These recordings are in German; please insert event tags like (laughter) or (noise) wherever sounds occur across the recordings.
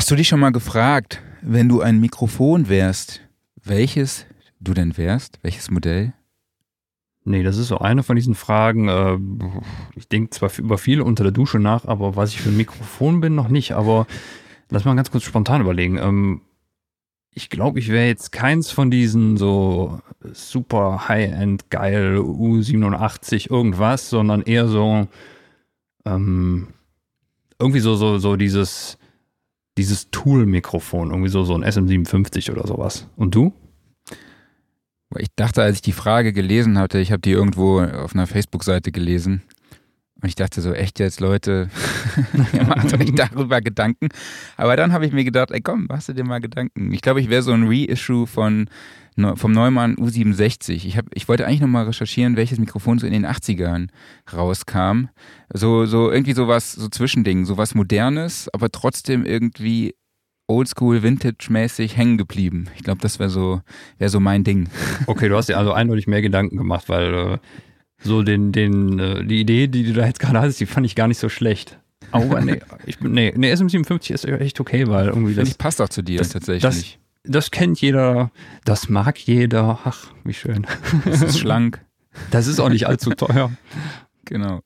Hast du dich schon mal gefragt, wenn du ein Mikrofon wärst, welches du denn wärst? Welches Modell? Nee, das ist so eine von diesen Fragen. Äh, ich denke zwar über viele unter der Dusche nach, aber was ich für ein Mikrofon bin, noch nicht. Aber lass mal ganz kurz spontan überlegen. Ähm, ich glaube, ich wäre jetzt keins von diesen so super High-End geil U87 irgendwas, sondern eher so ähm, irgendwie so so so dieses dieses Tool-Mikrofon, irgendwie so so ein SM57 oder sowas. Und du? Ich dachte, als ich die Frage gelesen hatte, ich habe die irgendwo auf einer Facebook-Seite gelesen, und ich dachte so, echt jetzt, Leute, (laughs) ihr macht euch darüber Gedanken. Aber dann habe ich mir gedacht, ey komm, machst du dir mal Gedanken. Ich glaube, ich wäre so ein Reissue von, vom Neumann U67. Ich, hab, ich wollte eigentlich nochmal recherchieren, welches Mikrofon so in den 80ern rauskam. So, so irgendwie sowas, so Zwischending, sowas Modernes, aber trotzdem irgendwie oldschool, vintage-mäßig hängen geblieben. Ich glaube, das wäre so, wär so mein Ding. (laughs) Okay, du hast dir also eindeutig mehr Gedanken gemacht, weil äh, so den, den, äh, die Idee, die du da jetzt gerade hast, die fand ich gar nicht so schlecht. Aber nee, ich, nee, nee, SM57 ist echt okay, weil irgendwie das. das passt auch zu dir das, tatsächlich. Das, das kennt jeder, das mag jeder. Ach, wie schön. Das ist schlank. Das ist auch nicht allzu teuer. Genau.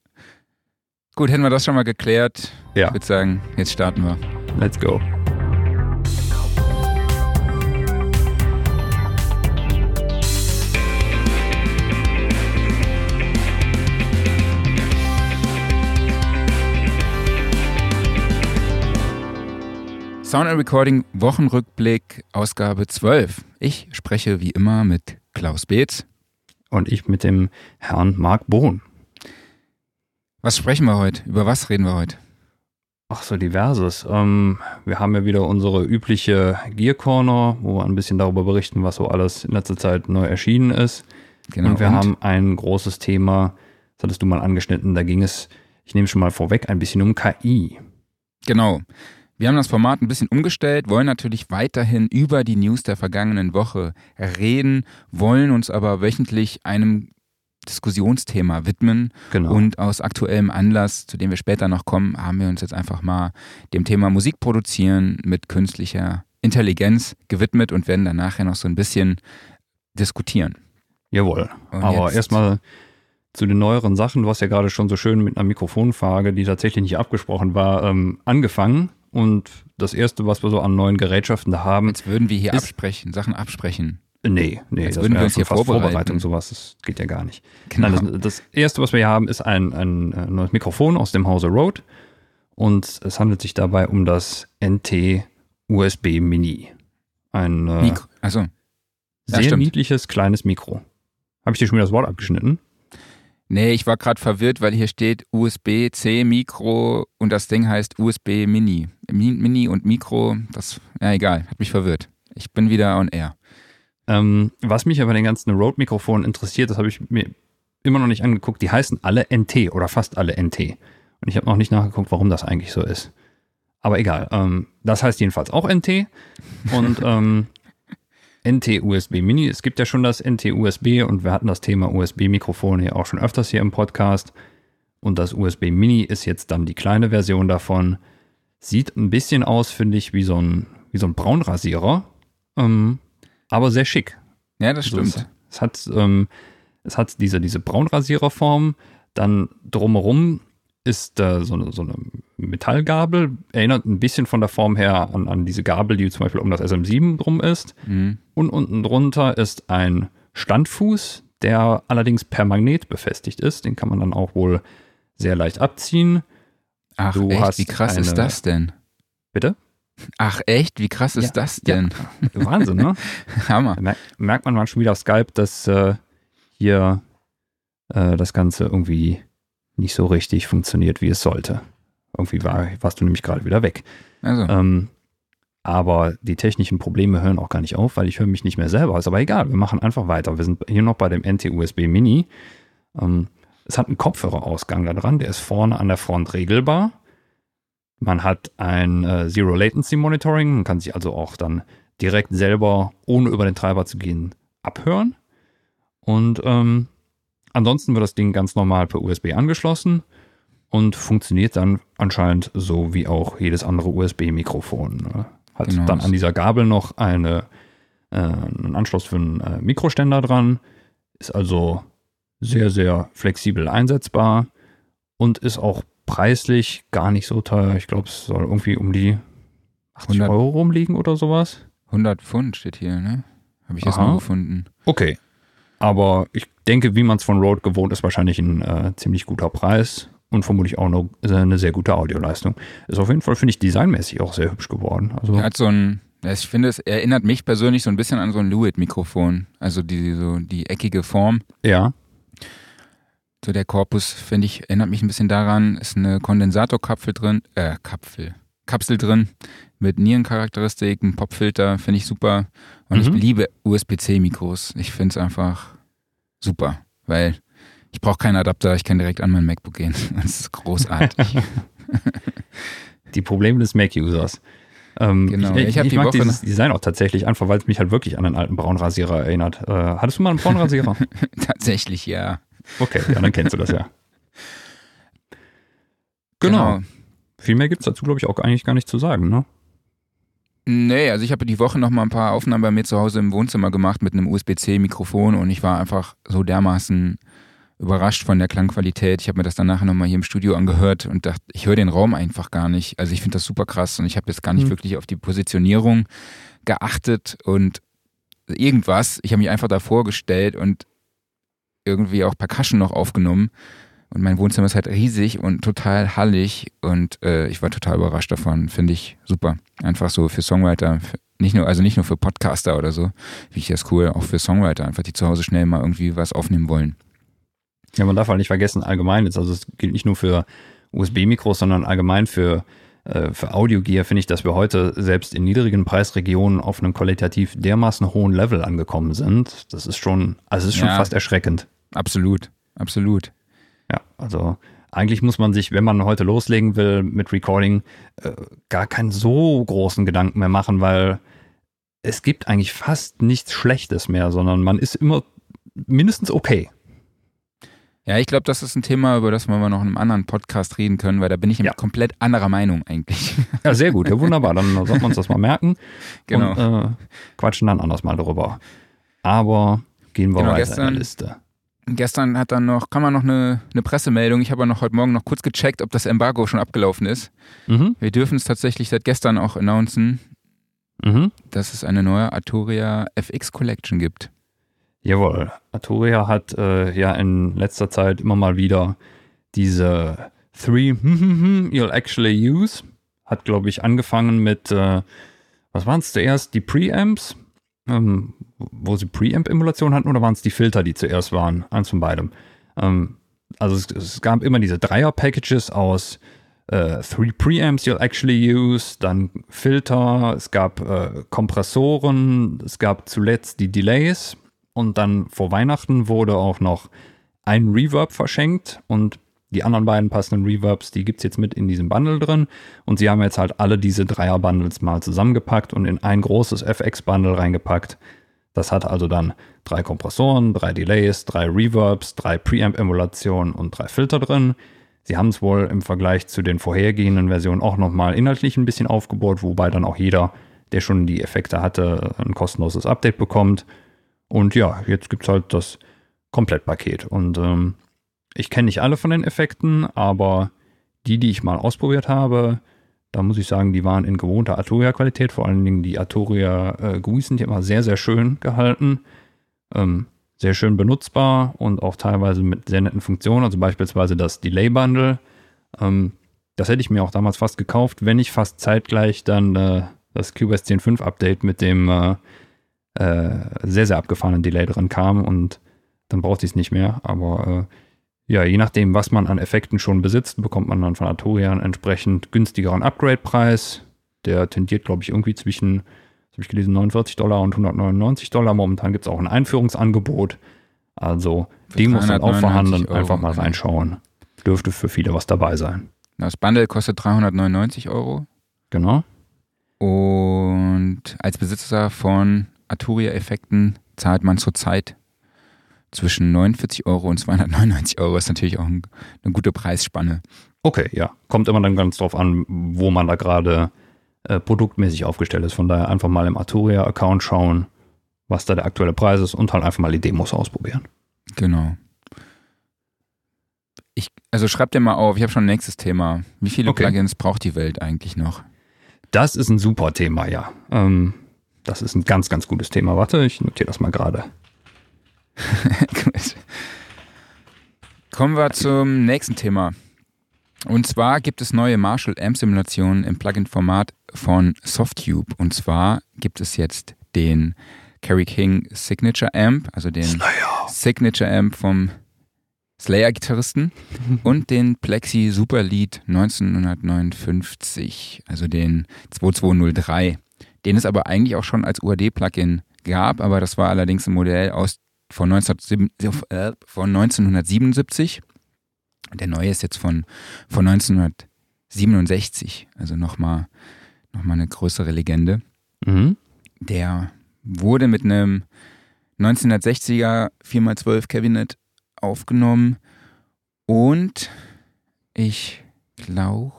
Gut, hätten wir das schon mal geklärt. Ja. Ich würde sagen, jetzt starten wir. Let's go. Sound and Recording Wochenrückblick, Ausgabe 12. Ich spreche wie immer mit Klaus Beetz. Und ich mit dem Herrn Marc Bohn. Was sprechen wir heute? Über was reden wir heute? Ach so, diverses. Ähm, wir haben ja wieder unsere übliche Gear Corner, wo wir ein bisschen darüber berichten, was so alles in letzter Zeit neu erschienen ist. Genau. Und wir und? haben ein großes Thema, das hattest du mal angeschnitten, da ging es, ich nehme schon mal vorweg, ein bisschen um KI. Genau. Wir haben das Format ein bisschen umgestellt, wollen natürlich weiterhin über die News der vergangenen Woche reden, wollen uns aber wöchentlich einem Diskussionsthema widmen. Genau. Und aus aktuellem Anlass, zu dem wir später noch kommen, haben wir uns jetzt einfach mal dem Thema Musik produzieren mit künstlicher Intelligenz gewidmet und werden dann nachher noch so ein bisschen diskutieren. Jawohl. Und aber erstmal zu den neueren Sachen. Du hast ja gerade schon so schön mit einer Mikrofonfrage, die tatsächlich nicht abgesprochen war, ähm, angefangen. Und das Erste, was wir so an neuen Gerätschaften da haben. Jetzt würden wir hier absprechen, Sachen absprechen. Nee, nee, Jetzt würden wir uns hier vorbereiten. Vorbereitung, sowas, das geht ja gar nicht. Genau. Nein, das, das, Erste, was wir hier haben, ist ein, ein, neues Mikrofon aus dem Hause Rode. Und es handelt sich dabei um das NT USB Mini. Ein äh, Mikro. Ja, sehr stimmt. niedliches, kleines Mikro. Habe ich dir schon wieder das Wort abgeschnitten? Nee, ich war gerade verwirrt, weil hier steht USB-C Mikro und das Ding heißt USB Mini. Mini und Mikro, das, ja egal, hat mich verwirrt. Ich bin wieder on air. Ähm, was mich aber den ganzen Rode-Mikrofonen interessiert, das habe ich mir immer noch nicht angeguckt, die heißen alle NT oder fast alle NT. Und ich habe noch nicht nachgeguckt, warum das eigentlich so ist. Aber egal, ähm, das heißt jedenfalls auch NT. Und (laughs) ähm, NT-USB Mini. Es gibt ja schon das NT-USB und wir hatten das Thema USB-Mikrofon hier auch schon öfters hier im Podcast. Und das USB Mini ist jetzt dann die kleine Version davon. Sieht ein bisschen aus, finde ich, wie so ein, wie so ein Braunrasierer. Ähm, aber sehr schick. Ja, das Also stimmt. es, es hat, ähm, es hat diese, diese Braunrasiererform. Dann drumherum ist äh, so, eine, so eine Metallgabel. Erinnert ein bisschen von der Form her an, an diese Gabel, die zum Beispiel um das SM7 drum ist. Mhm. Und unten drunter ist ein Standfuß, der allerdings per Magnet befestigt ist. Den kann man dann auch wohl sehr leicht abziehen. Ach, Du echt? hast Wie krass ist eine- das denn? Bitte? Ach, echt? Wie krass ist Ja, das denn? (laughs) Wahnsinn, ne? (laughs) Hammer. Da mer- merkt man manchmal wieder auf Skype, dass äh, hier äh, das Ganze irgendwie nicht so richtig funktioniert, wie es sollte. Irgendwie war, warst du nämlich gerade wieder weg. Also, Ähm, aber die technischen Probleme hören auch gar nicht auf, weil ich höre mich nicht mehr selber. Ist aber egal, wir machen einfach weiter. Wir sind hier noch bei dem NT-USB Mini. Ähm, es hat einen Kopfhörerausgang da dran, der ist vorne an der Front regelbar. Man hat ein äh, Zero Latency Monitoring, man kann sich also auch dann direkt selber, ohne über den Treiber zu gehen, abhören. Und ähm, ansonsten wird das Ding ganz normal per USB angeschlossen. und funktioniert dann anscheinend so wie auch jedes andere USB-Mikrofon. Ne? Hat Genau. dann an dieser Gabel noch eine, äh, einen Anschluss für einen äh, Mikroständer dran, ist also sehr, sehr flexibel einsetzbar und ist auch preislich gar nicht so teuer. Ich glaube, es soll irgendwie um die 80 100 Euro rumliegen oder sowas. 100 Pfund steht hier, ne? Habe ich nur gefunden. Okay. Aber ich denke, wie man es von Rode gewohnt ist, wahrscheinlich ein äh, ziemlich guter Preis und vermutlich auch eine, eine sehr gute Audioleistung. Ist auf jeden Fall, finde ich, designmäßig auch sehr hübsch geworden. Also, Er hat so ein, ich finde, es erinnert mich persönlich so ein bisschen an so ein Lewitt-Mikrofon. Also die, so die eckige Form. ja. So der Korpus, finde ich, erinnert mich ein bisschen daran. Ist eine Kondensatorkapsel drin, äh, Kapsel, Kapsel drin mit Nierencharakteristiken, Popfilter, finde ich super. Und Mhm. ich liebe USB-C-Mikros. Ich finde es einfach super, weil ich brauche keinen Adapter, ich kann direkt an mein MacBook gehen. (laughs) Das ist großartig. (laughs) Die Probleme des Mac-Users. Ähm, Genau. Ich, ich, Ich ich die mag Woche dieses Design auch tatsächlich einfach, weil es mich halt wirklich an einen alten Braunrasierer erinnert. Äh, hattest du mal einen Braunrasierer? (laughs) Tatsächlich, ja. Okay, ja, dann kennst du das ja. Genau. Viel mehr gibt es dazu, glaube ich, auch eigentlich gar nicht zu sagen, ne? Nee, also ich habe die Woche noch mal ein paar Aufnahmen bei mir zu Hause im Wohnzimmer gemacht mit einem USB-C-Mikrofon und ich war einfach so dermaßen überrascht von der Klangqualität. Ich habe mir das dann nachher nochmal hier im Studio angehört und dachte, ich höre den Raum einfach gar nicht. Also ich finde das super krass und ich habe jetzt gar nicht Hm. wirklich auf die Positionierung geachtet und irgendwas. Ich habe mich einfach davor gestellt und irgendwie auch Percussion noch aufgenommen. Und mein Wohnzimmer ist halt riesig und total hallig und äh, ich war total überrascht davon. Finde ich super. Einfach so für Songwriter, für, nicht nur, also nicht nur für Podcaster oder so, wie ich das cool, auch für Songwriter, einfach die zu Hause schnell mal irgendwie was aufnehmen wollen. Ja, man darf halt nicht vergessen, allgemein jetzt, also es gilt nicht nur für USB-Mikros, sondern allgemein für, äh, für Audiogear finde ich, dass wir heute selbst in niedrigen Preisregionen auf einem qualitativ dermaßen hohen Level angekommen sind. Das ist schon, also es ist schon Ja. fast erschreckend. Absolut, absolut. Ja, also eigentlich muss man sich, wenn man heute loslegen will mit Recording, äh, gar keinen so großen Gedanken mehr machen, weil es gibt eigentlich fast nichts Schlechtes mehr, sondern man ist immer mindestens okay. Ja, ich glaube, das ist ein Thema, über das wir mal noch in einem anderen Podcast reden können, weil da bin ich Ja. komplett anderer Meinung eigentlich. Ja, sehr gut, ja wunderbar. Dann sollten wir uns das mal merken (laughs) Genau. und äh, quatschen dann anders mal darüber. Aber gehen wir Genau, weiter in gestern- der Liste. Gestern hat dann noch, kam man noch eine, eine Pressemeldung. Ich habe ja noch heute Morgen noch kurz gecheckt, ob das Embargo schon abgelaufen ist. Mhm, Wir dürfen es tatsächlich seit gestern auch announcen, mhm. dass es eine neue Arturia FX Collection gibt. Jawohl. Arturia hat äh, ja in letzter Zeit immer mal wieder diese Three (laughs) You'll Actually Use. Hat, glaube ich, angefangen mit, äh, was waren es zuerst? Die Preamps, ähm, wo sie Preamp-Emulation hatten, oder waren es die Filter, die zuerst waren? Eins von beidem. Ähm, also es, es gab immer diese Dreier-Packages aus äh, Three Preamps You'll Actually Use, dann Filter, es gab äh, Kompressoren, es gab zuletzt die Delays und dann vor Weihnachten wurde auch noch ein Reverb verschenkt und die anderen beiden passenden Reverbs, die gibt es jetzt mit in diesem Bundle drin. Und sie haben jetzt halt alle diese Dreier-Bundles mal zusammengepackt und in ein großes FX-Bundle reingepackt. Das hat also dann drei Kompressoren, drei Delays, drei Reverbs, drei Preamp-Emulationen und drei Filter drin. Sie haben es wohl im Vergleich zu den vorhergehenden Versionen auch nochmal inhaltlich ein bisschen aufgebohrt, wobei dann auch jeder, der schon die Effekte hatte, ein kostenloses Update bekommt. Und ja, jetzt gibt es halt das Komplettpaket. Und ähm, ich kenne nicht alle von den Effekten, aber die, die ich mal ausprobiert habe, da muss ich sagen, die waren in gewohnter Arturia-Qualität. Vor allen Dingen die Arturia äh, sind ja immer sehr, sehr schön gehalten. Ähm, sehr schön benutzbar und auch teilweise mit sehr netten Funktionen, also beispielsweise das Delay-Bundle. Ähm, das hätte ich mir auch damals fast gekauft, wenn ich fast zeitgleich dann äh, das QBS 10.5 Update mit dem äh, äh, sehr, sehr abgefahrenen Delay drin kam und dann brauchte ich es nicht mehr. Aber äh, ja, je nachdem, was man an Effekten schon besitzt, bekommt man dann von Arturia einen entsprechend günstigeren Upgrade-Preis. Der tendiert, glaube ich, irgendwie zwischen, habe ich gelesen, 49 Dollar und 199 Dollar. Momentan gibt es auch ein Einführungsangebot. Also Für Demos sind auch 399 vorhanden. Euro, Einfach mal reinschauen. Dürfte für viele was dabei sein. Das Bundle kostet 399 Euro. Genau. Und als Besitzer von Arturia-Effekten zahlt man zurzeit zwischen 49 Euro und 299 Euro. Ist natürlich auch ein, eine gute Preisspanne. Okay, ja. Kommt immer dann ganz drauf an, wo man da gerade äh, produktmäßig aufgestellt ist. Von daher einfach mal im Arturia-Account schauen, was da der aktuelle Preis ist und halt einfach mal die Demos ausprobieren. Genau. Ich, also schreib dir mal auf, ich habe schon ein nächstes Thema. Wie viele Okay. Plugins braucht die Welt eigentlich noch? Das ist ein super Thema, ja. Ähm, das ist ein ganz, ganz gutes Thema. Warte, ich notiere das mal gerade. (laughs) Kommen wir zum nächsten Thema. Und zwar gibt es neue Marshall Amp Simulationen im Plugin-Format von Softube. Und zwar gibt es jetzt den Kerry King Signature Amp, also den Signature Amp vom Slayer-Gitarristen (laughs) und den Plexi Super Lead 1959, also den 2203, den es aber eigentlich auch schon als UAD-Plugin gab, aber das war allerdings ein Modell aus von, 1907 äh, von 1977. Der neue ist jetzt von, von 1967, also nochmal noch mal eine größere Legende. Mhm. Der wurde mit einem 1960er 4x12 Cabinet aufgenommen und ich glaube,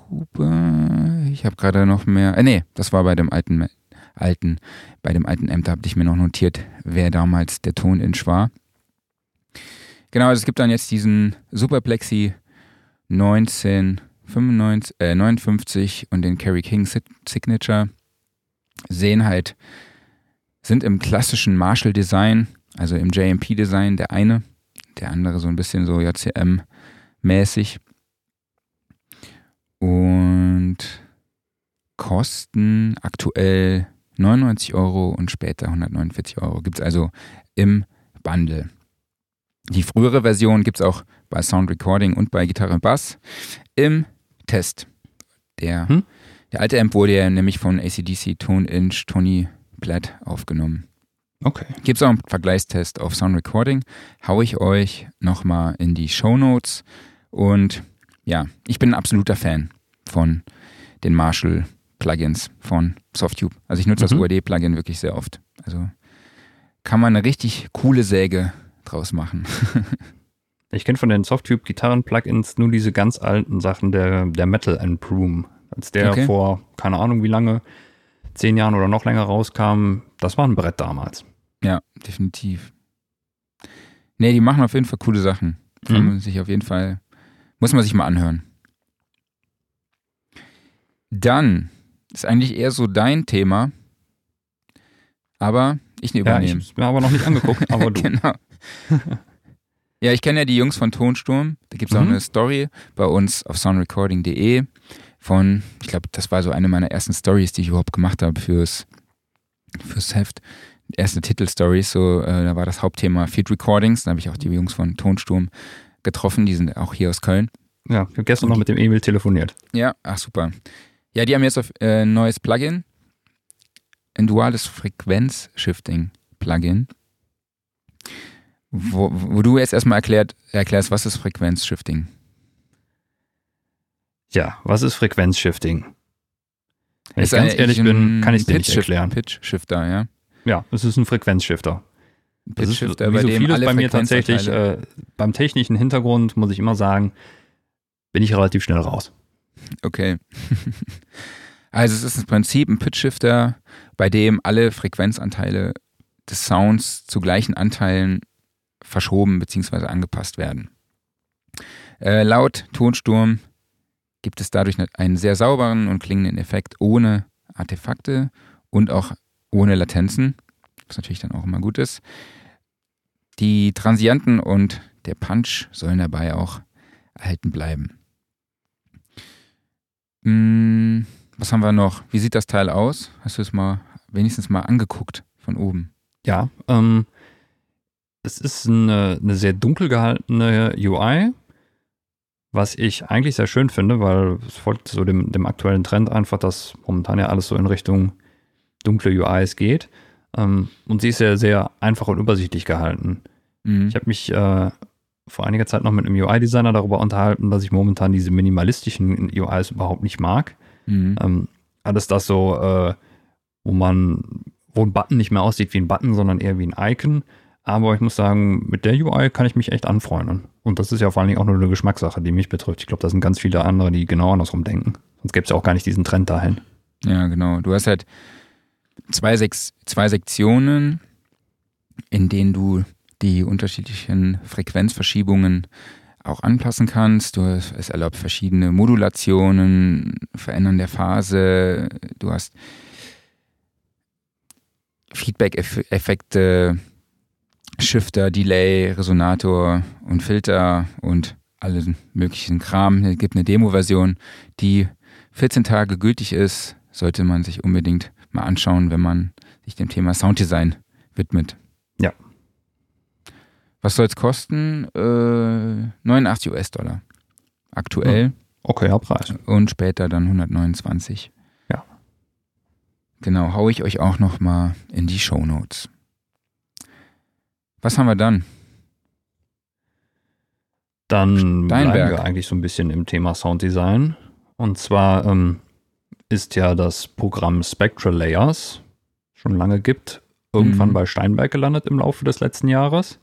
ich habe gerade noch mehr, äh, nee, das war bei dem alten, alten, bei dem alten da habe ich mir noch notiert, wer damals der Toninch war. Genau, also es gibt dann jetzt diesen Superplexi 1995, äh, 59 und den Kerry King Sig- Signature sehen halt, sind im klassischen Marshall-Design, also im JMP-Design der eine, der andere so ein bisschen so JCM-mäßig. Und kosten aktuell 99 Euro und später 149 Euro. Gibt es also im Bundle. Die frühere Version gibt es auch bei Sound Recording und bei Gitarre und Bass im Test. Der, Hm? der alte Amp wurde ja nämlich von ACDC Tone Inch Tony Platt aufgenommen. Okay. Gibt es auch einen Vergleichstest auf Sound Recording. Hau ich euch nochmal in die Show Notes. Und ja, ich bin ein absoluter Fan von den Marshall Plugins von Softube. Also ich nutze das Mhm. UAD-Plugin wirklich sehr oft. Also kann man eine richtig coole Säge draus machen. (laughs) Ich kenne von den Softtube-Gitarren-Plugins nur diese ganz alten Sachen der, der Metal and Broom. Als der Okay. vor, keine Ahnung wie lange, zehn Jahren oder noch länger rauskam, das war ein Brett damals. Ja, definitiv. Nee, die machen auf jeden Fall coole Sachen. Kann Mhm. man sich auf jeden Fall, muss man sich mal anhören. Dann ist eigentlich eher so dein Thema, aber ich Ja, ich übernehme. habe mir aber noch nicht angeguckt, (laughs) aber du. genau. ja, ich kenne ja die Jungs von Tonsturm. Da gibt es auch Mhm. eine Story bei uns auf soundrecording.de von, ich glaube, das war so eine meiner ersten Stories, die ich überhaupt gemacht habe fürs, fürs Heft. Erste Titelstories, so, äh, da war das Hauptthema Field Recordings. Da habe ich auch die Jungs von Tonsturm getroffen, die sind auch hier aus Köln. Ja, ich habe gestern noch mit dem Emil telefoniert. Ja, ach super. Ja, die haben jetzt äh, ein neues Plugin, ein duales Frequenz-Shifting-Plugin, wo, wo du jetzt erstmal erklärt, erklärst, was ist Frequenz-Shifting? Ja, was ist Frequenzshifting? Wenn ich Ist ganz eigentlich ehrlich bin, kann ich es dir nicht erklären. Pitch-Shifter, ja. Ja, es ist ein Frequenzshifter. Pitch-Shifter, bei so dem vieles bei mir tatsächlich, äh, beim technischen Hintergrund muss ich immer sagen, bin ich relativ schnell raus. Okay. (laughs) also es ist im Prinzip ein Pitch-Shifter, bei dem alle Frequenzanteile des Sounds zu gleichen Anteilen verschoben bzw. angepasst werden. Äh, laut Tonsturm gibt es dadurch einen sehr sauberen und klingenden Effekt ohne Artefakte und auch ohne Latenzen, was natürlich dann auch immer gut ist. Die Transienten und der Punch sollen dabei auch erhalten bleiben. Hm, was haben wir noch? Wie sieht das Teil aus? Hast du es mal wenigstens mal angeguckt von oben? Ja, ähm, es ist eine, eine sehr dunkel gehaltene UI, was ich eigentlich sehr schön finde, weil es folgt so dem, dem aktuellen Trend einfach, dass momentan ja alles so in Richtung dunkle UIs geht. Ähm, und sie ist sehr, sehr einfach und übersichtlich gehalten. Mhm. Ich habe mich äh, vor einiger Zeit noch mit einem UI-Designer darüber unterhalten, dass ich momentan diese minimalistischen UIs überhaupt nicht mag. Mhm. Ähm, alles das so, äh, wo man, wo ein Button nicht mehr aussieht wie ein Button, sondern eher wie ein Icon. Aber ich muss sagen, mit der UI kann ich mich echt anfreunden. Und das ist ja vor allen Dingen auch nur eine Geschmackssache, die mich betrifft. Ich glaube, da sind ganz viele andere, die genau andersrum denken. Sonst gäbe es ja auch gar nicht diesen Trend dahin. Ja, genau. Du hast halt zwei, Sek zwei Sektionen, in denen du die unterschiedlichen Frequenzverschiebungen auch anpassen kannst. Du, es erlaubt verschiedene Modulationen, Verändern der Phase. Du hast Feedback-Effekte, Shifter, Delay, Resonator und Filter und alle möglichen Kram. Es gibt eine Demo-Version, die 14 Tage gültig ist. Sollte man sich unbedingt mal anschauen, wenn man sich dem Thema Sounddesign widmet. Was soll es kosten? Äh, 89 US-Dollar. Aktuell. Okay, ja, Preis. Und später dann 129. Ja. Genau, haue ich euch auch noch mal in die Show Notes. Was haben wir dann? Dann bleiben Steinberg. wir eigentlich so ein bisschen im Thema Sounddesign. Und zwar ähm, ist ja das Programm Spectral Layers schon lange gibt, irgendwann Mhm. bei Steinberg gelandet im Laufe des letzten Jahres.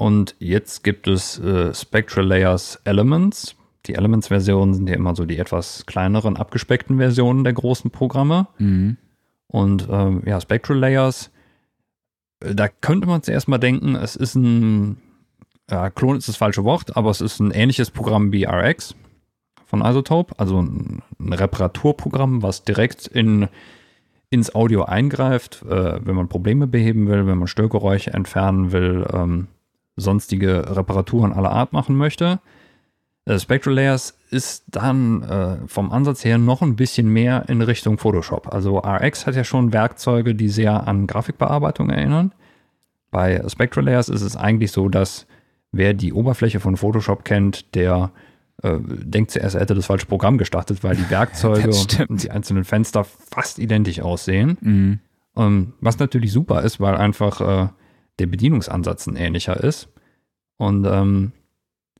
Und jetzt gibt es äh, Spectral Layers Elements. Die Elements-Versionen sind ja immer so die etwas kleineren, abgespeckten Versionen der großen Programme. Mhm. Und ähm, ja, Spectral Layers, äh, da könnte man zuerst mal denken, es ist ein, ja, Klon ist das falsche Wort, aber es ist ein ähnliches Programm wie RX von Isotope, also ein, ein Reparaturprogramm, was direkt in, ins Audio eingreift, äh, wenn man Probleme beheben will, wenn man Störgeräusche entfernen will, ähm, sonstige Reparaturen aller Art machen möchte. Äh, Spectral Layers ist dann äh, vom Ansatz her noch ein bisschen mehr in Richtung Photoshop. Also RX hat ja schon Werkzeuge, die sehr an Grafikbearbeitung erinnern. Bei Spectral Layers ist es eigentlich so, dass wer die Oberfläche von Photoshop kennt, der äh, denkt zuerst, er hätte das falsche Programm gestartet, weil die (laughs) Werkzeuge und die einzelnen Fenster fast identisch aussehen. Mhm. Ähm, was natürlich super ist, weil einfach äh, der Bedienungsansatz ein ähnlicher ist. Und ähm,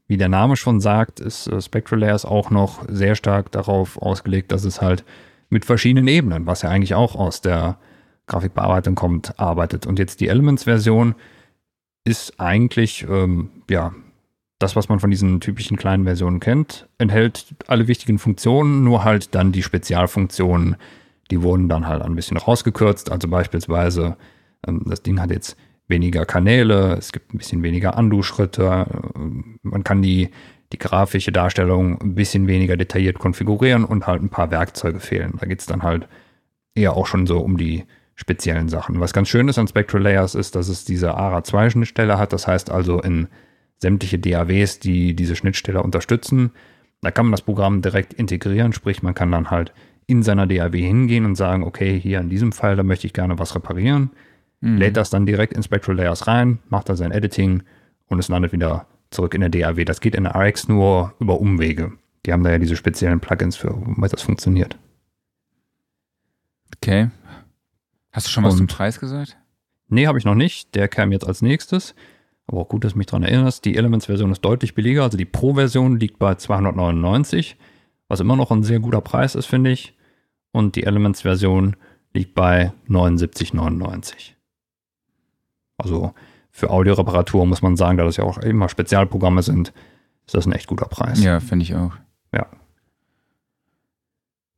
wie der Name schon sagt, ist äh, Spectral Layers auch noch sehr stark darauf ausgelegt, dass es halt mit verschiedenen Ebenen, was ja eigentlich auch aus der Grafikbearbeitung kommt, arbeitet. Und jetzt die Elements-Version ist eigentlich, ähm, ja, das, was man von diesen typischen kleinen Versionen kennt, enthält alle wichtigen Funktionen, nur halt dann die Spezialfunktionen, die wurden dann halt ein bisschen rausgekürzt. Also beispielsweise, ähm, das Ding hat jetzt weniger Kanäle, es gibt ein bisschen weniger Andu-Schritte, ähm, man kann die, die grafische Darstellung ein bisschen weniger detailliert konfigurieren und halt ein paar Werkzeuge fehlen. Da geht es dann halt eher auch schon so um die speziellen Sachen. Was ganz schön ist an Spectral Layers ist, dass es diese ARA2-Schnittstelle hat. Das heißt also in sämtliche DAWs, die diese Schnittstelle unterstützen, da kann man das Programm direkt integrieren, sprich man kann dann halt in seiner DAW hingehen und sagen, okay, hier in diesem Fall, da möchte ich gerne was reparieren, Mhm. lädt das dann direkt in Spectral Layers rein, macht da sein Editing und es landet wieder zurück in der DAW. Das geht in der RX nur über Umwege. Die haben da ja diese speziellen Plugins für, womit das funktioniert. Okay. Hast du schon was Und- zum Preis gesagt? Nee, habe ich noch nicht. Der kam jetzt als nächstes. Aber auch gut, dass du mich daran erinnerst. Die Elements-Version ist deutlich billiger. Also die Pro-Version liegt bei 299, was immer noch ein sehr guter Preis ist, finde ich. Und die Elements-Version liegt bei 79,99. Also für Audioreparatur muss man sagen, da das ja auch immer Spezialprogramme sind, ist das ein echt guter Preis. Ja, finde ich auch. Ja.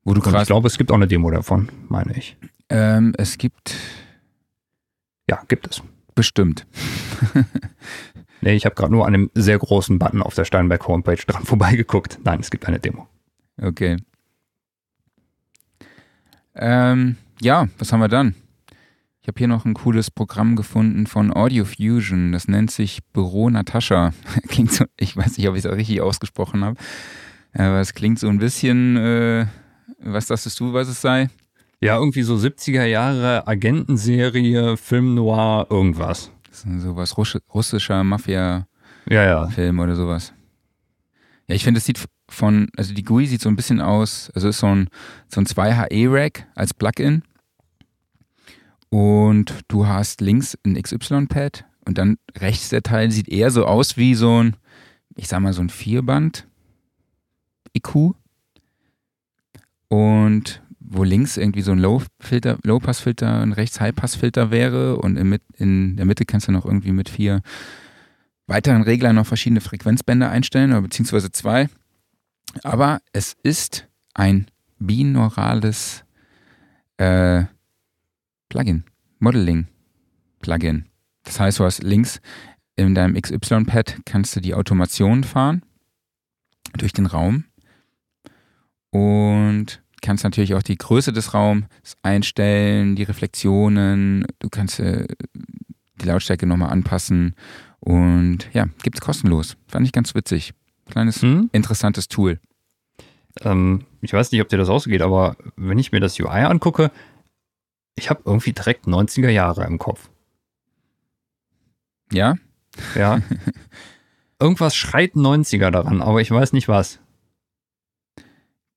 Wo du Und ich glaube, es gibt auch eine Demo davon, meine ich. Ähm, es gibt Ja, gibt es. bestimmt. (laughs) Nee, ich habe gerade nur an einem sehr großen Button auf der Steinberg Homepage dran (laughs) vorbeigeguckt. Nein, es gibt eine Demo. Okay. Ähm, ja, was haben wir dann? Ich habe hier noch ein cooles Programm gefunden von Audio Fusion. Das nennt sich Büro Natascha. (laughs) klingt so, ich weiß nicht, ob ich es auch richtig ausgesprochen habe. Aber es klingt so ein bisschen, äh, was dachtest du, was es sei? Ja, irgendwie so 70er Jahre Agentenserie, Film Noir, irgendwas. Das ist sowas Russ russischer Mafia. Ja, ja. Oder sowas. Ja, ich finde, es sieht von, also die GUI sieht so ein bisschen aus, also ist so ein, so ein 2HE-Rack als Plugin. Und du hast links ein XY-Pad und dann rechts der Teil sieht eher so aus wie so ein, ich sag mal, so ein Vierband-IQ. Und wo links irgendwie so ein Low-Filter, Low-Pass-Filter, ein rechts High-Pass-Filter wäre und in, in, der Mitte kannst du noch irgendwie mit vier weiteren Reglern noch verschiedene Frequenzbänder einstellen, oder beziehungsweise zwei. Aber es ist ein binaurales äh, Plugin, Modeling-Plugin. Das heißt, du hast links in deinem XY-Pad kannst du die Automation fahren durch den Raum und kannst natürlich auch die Größe des Raums einstellen, die Reflexionen, du kannst äh, die Lautstärke nochmal anpassen und ja, gibt es kostenlos. Fand ich ganz witzig. Kleines, hm? interessantes Tool. Ähm, ich weiß nicht, ob dir das ausgeht, aber wenn ich mir das UI angucke, ich habe irgendwie direkt 90er Jahre im Kopf. Ja? Ja. (laughs) Irgendwas schreit 90er daran, aber ich weiß nicht was.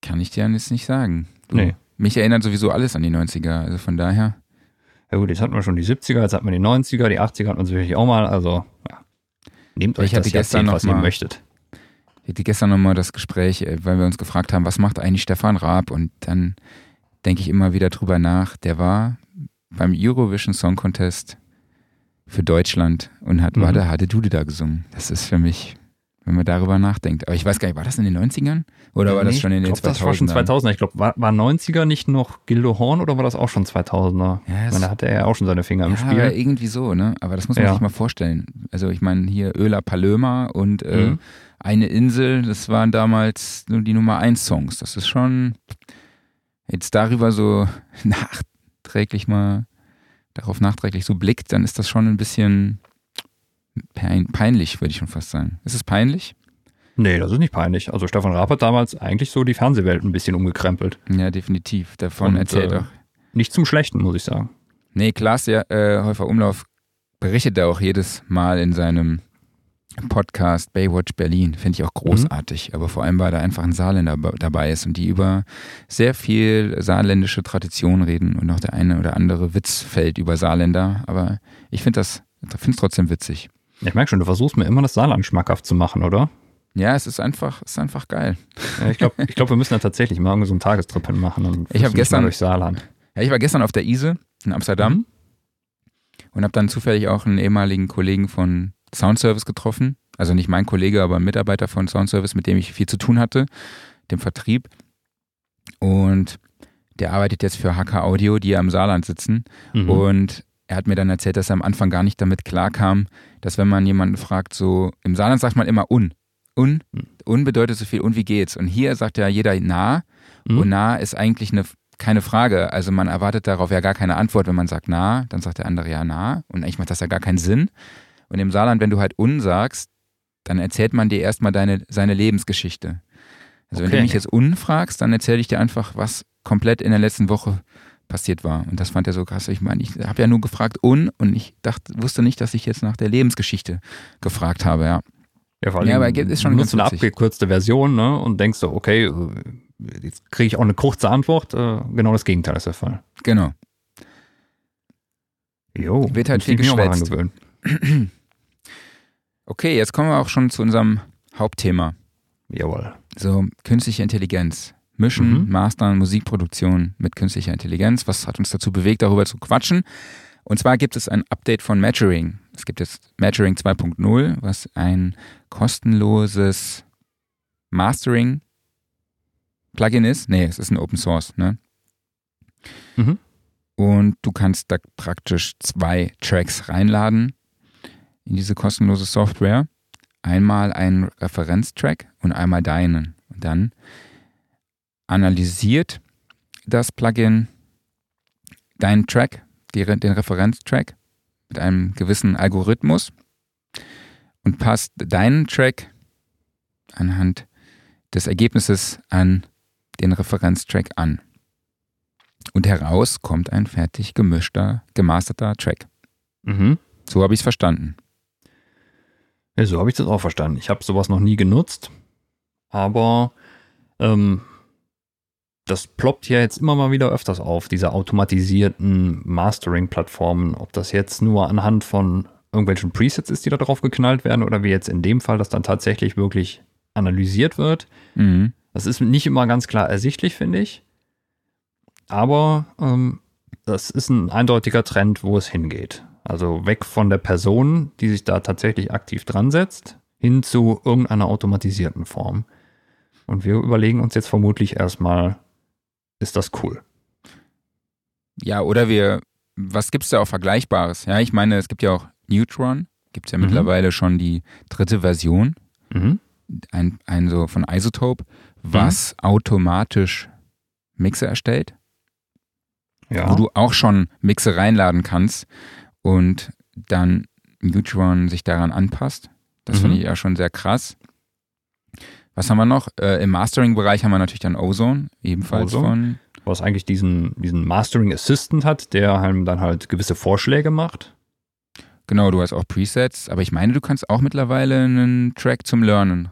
Kann ich dir jetzt nicht sagen. Du, nee. Mich erinnert sowieso alles an die 90er, also von daher. Ja gut, jetzt hatten wir schon die 70er, jetzt hat man die 90er, die 80er hat man sicherlich auch mal, also ja. Nehmt euch ich das Jahrzehnt, was ihr möchtet. Ich hatte gestern nochmal das Gespräch, äh, weil wir uns gefragt haben, was macht eigentlich Stefan Raab? Und dann denke ich immer wieder drüber nach. Der war beim Eurovision Song Contest für Deutschland und hat mhm. Wade Hade Dude da gesungen. Das ist für mich, wenn man darüber nachdenkt. Aber ich weiß gar nicht, war das in den 90ern? Oder war nee, das schon in den ich glaub, 2000ern? Das war schon 2000 Ich glaube, war, war 90er nicht noch Gildo Horn oder war das auch schon 2000er? Ja, ich meine, da hatte er ja auch schon seine Finger ja, im Spiel. Ja, irgendwie so, ne? Aber das muss man ja. sich mal vorstellen. Also ich meine, hier Öla Palöma und äh, mhm. Eine Insel, das waren damals nur die Nummer 1 Songs. Das ist schon jetzt darüber so (laughs) nachträglich mal darauf nachträglich so blickt, dann ist das schon ein bisschen peinlich, würde ich schon fast sagen. Ist es peinlich? Nee, das ist nicht peinlich. Also Stefan Raab hat damals eigentlich so die Fernsehwelt ein bisschen umgekrempelt. Ja, definitiv. Davon Und, erzählt äh, auch. Nicht zum Schlechten, muss ich sagen. Nee, Klaas ja, äh, Häufer Umlauf berichtet er auch jedes Mal in seinem Podcast Baywatch Berlin. Finde ich auch großartig. Mhm. Aber vor allem, weil da einfach ein Saarländer dabei ist und die über sehr viel saarländische Tradition reden und auch der eine oder andere Witz fällt über Saarländer. Aber ich finde das, finde es trotzdem witzig. Ich merke schon, du versuchst mir immer das Saarland schmackhaft zu machen, oder? Ja, es ist einfach, es ist einfach geil. Ja, ich glaube, ich glaub, wir müssen da tatsächlich mal so einen Tagestrip hinmachen und ich habe gestern durch Saarland. Ja, ich war gestern auf der Ise in Amsterdam mhm. und habe dann zufällig auch einen ehemaligen Kollegen von Soundservice getroffen. Also nicht mein Kollege, aber ein Mitarbeiter von Soundservice, mit dem ich viel zu tun hatte, dem Vertrieb. Und der arbeitet jetzt für HK Audio, die ja im Saarland sitzen. Mhm. Und er hat mir dann erzählt, dass er am Anfang gar nicht damit klarkam, dass wenn man jemanden fragt, so im Saarland sagt man immer un. Un, mhm. un bedeutet so viel, und wie geht's? Und hier sagt ja jeder nah. Mhm. Und nah ist eigentlich eine, keine Frage. Also man erwartet darauf ja gar keine Antwort, wenn man sagt nah, dann sagt der andere ja nah. Und eigentlich macht das ja gar keinen Sinn. Und im Saarland, wenn du halt un sagst, dann erzählt man dir erstmal deine, seine Lebensgeschichte. Also okay. wenn du mich jetzt unfragst, dann erzähle ich dir einfach, was komplett in der letzten Woche passiert war. Und das fand er so krass. Ich meine, ich habe ja nur gefragt un und ich dachte, wusste nicht, dass ich jetzt nach der Lebensgeschichte gefragt habe, ja. Ja, vor allem ja, aber ist schon ganz eine abgekürzte Version ne, und denkst so, okay, jetzt kriege ich auch eine kurze Antwort. Äh, genau das Gegenteil ist der Fall. Genau. Jo, wird halt viel geschwätzt. Okay, jetzt kommen wir auch schon zu unserem Hauptthema. Jawohl. So, künstliche Intelligenz. Mischen, mhm. Mastern, Musikproduktion mit künstlicher Intelligenz. Was hat uns dazu bewegt, darüber zu quatschen? Und zwar gibt es ein Update von Maturing. Es gibt jetzt Maturing 2.0, was ein kostenloses Mastering-Plugin ist. Nee, es ist ein Open Source, ne? Mhm. Und du kannst da praktisch zwei Tracks reinladen in diese kostenlose Software. Einmal einen Referenztrack und einmal deinen. Und dann analysiert das Plugin deinen Track, den Referenztrack mit einem gewissen Algorithmus und passt deinen Track anhand des Ergebnisses an den Referenztrack an. Und heraus kommt ein fertig gemischter, gemasterter Track. Mhm. So habe ich es verstanden. Ja, so habe ich das auch verstanden. Ich habe sowas noch nie genutzt, aber ähm, das ploppt ja jetzt immer mal wieder öfters auf, diese automatisierten Mastering-Plattformen. Ob das jetzt nur anhand von irgendwelchen Presets ist, die da drauf geknallt werden, oder wie jetzt in dem Fall, dass dann tatsächlich wirklich analysiert wird. Mhm. Das ist nicht immer ganz klar ersichtlich, finde ich. Aber ähm, das ist ein eindeutiger Trend, wo es hingeht. Also weg von der Person, die sich da tatsächlich aktiv dran setzt, hin zu irgendeiner automatisierten Form. Und wir überlegen uns jetzt vermutlich erstmal, ist das cool? Ja, oder wir, was gibt es da auch Vergleichbares? Ja, ich meine, es gibt ja auch Neutron, gibt es ja Mhm. mittlerweile schon die dritte Version, Mhm. ein, ein so von Isotope, was automatisch Mixe erstellt, Ja. wo du auch schon Mixe reinladen kannst und dann Neutron sich daran anpasst. Das Mhm. finde ich ja schon sehr krass. Was haben wir noch? Äh, Im Mastering-Bereich haben wir natürlich dann Ozone, ebenfalls Ozone. von. was eigentlich diesen, diesen Mastering Assistant hat, der einem dann halt gewisse Vorschläge macht. Genau, du hast auch Presets, aber ich meine, du kannst auch mittlerweile einen Track zum Lernen.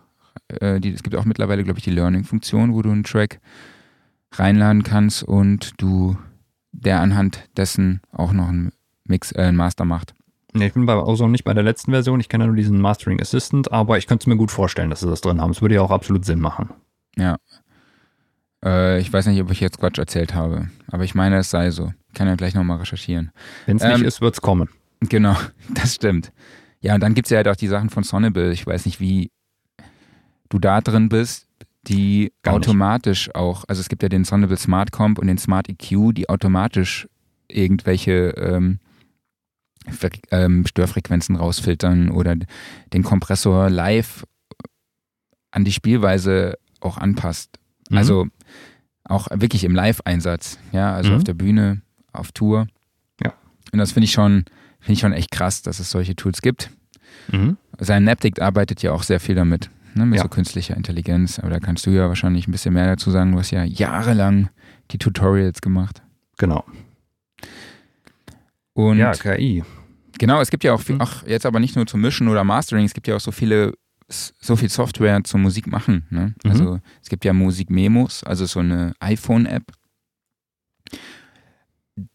Äh, die, es gibt auch mittlerweile, glaube ich, die Learning-Funktion, wo du einen Track reinladen kannst und du der anhand dessen auch noch einen Mix, äh, einen Master macht. Nee, ich bin bei Ozone nicht bei der letzten Version. Ich kenne nur diesen Mastering Assistant, aber ich könnte es mir gut vorstellen, dass sie das drin haben. Es würde ja auch absolut Sinn machen. Ja. Äh, ich weiß nicht, ob ich jetzt Quatsch erzählt habe, aber ich meine, es sei so. Ich kann ja gleich nochmal recherchieren. Wenn es Ähm, nicht ist, wird es kommen. Genau, (laughs) das stimmt. Ja, und dann gibt es ja halt auch die Sachen von Sonnable. Ich weiß nicht, wie du da drin bist, die Gar nicht. automatisch auch, also es gibt ja den Sonnable Smart Comp und den Smart EQ, die automatisch irgendwelche ähm, ähm, Störfrequenzen rausfiltern oder den Kompressor live an die Spielweise auch anpasst. Mhm. Also auch wirklich im Live-Einsatz, ja, also Mhm. auf der Bühne, auf Tour. Ja. Und das finde ich schon, finde ich schon echt krass, dass es solche Tools gibt. Mhm. Synaptic arbeitet ja auch sehr viel damit, ne, mit Ja. so künstlicher Intelligenz. Aber da kannst du ja wahrscheinlich ein bisschen mehr dazu sagen. Du hast ja jahrelang die Tutorials gemacht. Genau. Und ja, KI. genau, es gibt ja auch, viel, Mhm. auch jetzt aber nicht nur zum Mischen oder Mastering, es gibt ja auch so viele, so viel Software zum Musik machen. Ne? Mhm. Also es gibt ja Musikmemos, also so eine iPhone-App.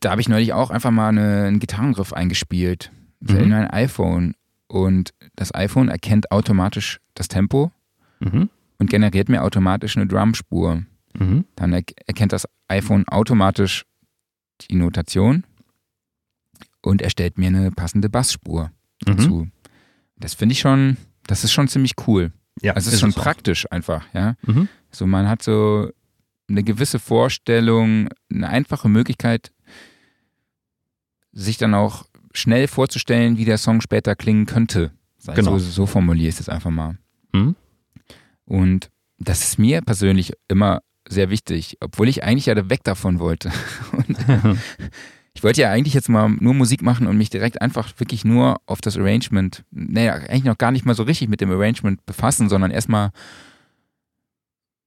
Da habe ich neulich auch einfach mal eine, einen Gitarrengriff eingespielt Mhm. in mein iPhone. Und das iPhone erkennt automatisch das Tempo Mhm. und generiert mir automatisch eine Drumspur. Mhm. Dann er erkennt das iPhone automatisch die Notation und erstellt mir eine passende Bassspur Mhm. dazu. Das finde ich schon, das ist schon ziemlich cool. Ja, Also es ist schon auch. praktisch einfach, ja. Mhm. So man hat so eine gewisse Vorstellung, eine einfache Möglichkeit, sich dann auch schnell vorzustellen, wie der Song später klingen könnte. Also Genau. so, so formuliere ich es einfach mal. Mhm. Und das ist mir persönlich immer sehr wichtig, obwohl ich eigentlich ja weg davon wollte. (laughs) Und (laughs) ich wollte ja eigentlich jetzt mal nur Musik machen und mich direkt einfach wirklich nur auf das Arrangement, naja, eigentlich noch gar nicht mal so richtig mit dem Arrangement befassen, sondern erstmal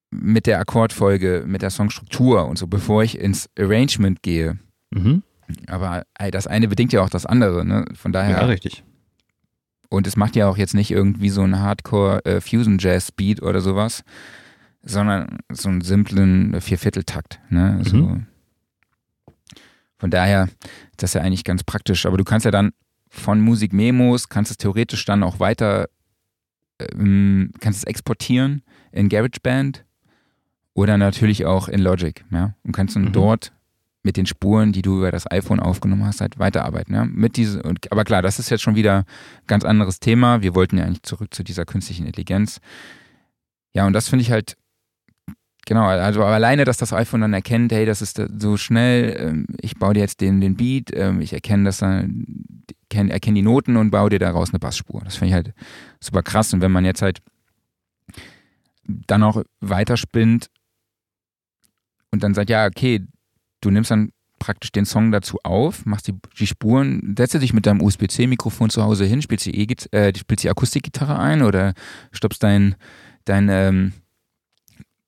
mit der Akkordfolge, mit der Songstruktur und so, bevor ich ins Arrangement gehe. Mhm. Aber ey, das eine bedingt ja auch das andere, ne? Von daher. Ja, richtig. Und es macht ja auch jetzt nicht irgendwie so ein Hardcore äh, Fusion Jazz Beat oder sowas, sondern so einen simplen Viervierteltakt. Ne? Mhm. Von daher ist das ja eigentlich ganz praktisch. Aber du kannst ja dann von Musikmemos, kannst es theoretisch dann auch weiter, ähm, kannst es exportieren in GarageBand oder natürlich auch in Logic. Ja? Und kannst dann Mhm. dort mit den Spuren, die du über das iPhone aufgenommen hast, halt weiterarbeiten. Ja? Mit diese, und, aber klar, das ist jetzt schon wieder ein ganz anderes Thema. Wir wollten ja eigentlich zurück zu dieser künstlichen Intelligenz. Ja, und das finde ich halt, genau, also alleine, dass das iPhone dann erkennt, hey, das ist so schnell, ähm, ich baue dir jetzt den, den Beat, ähm, ich erkenne das dann, erkenne erkenn die Noten und baue dir daraus eine Bassspur. Das finde ich halt super krass. Und wenn man jetzt halt dann auch weiterspinnt und dann sagt, ja, okay, du nimmst dann praktisch den Song dazu auf, machst die, die Spuren, setze dich mit deinem USB-C-Mikrofon zu Hause hin, spielst die, e äh, spielst die Akustikgitarre ein oder stoppst dein, dein, ähm,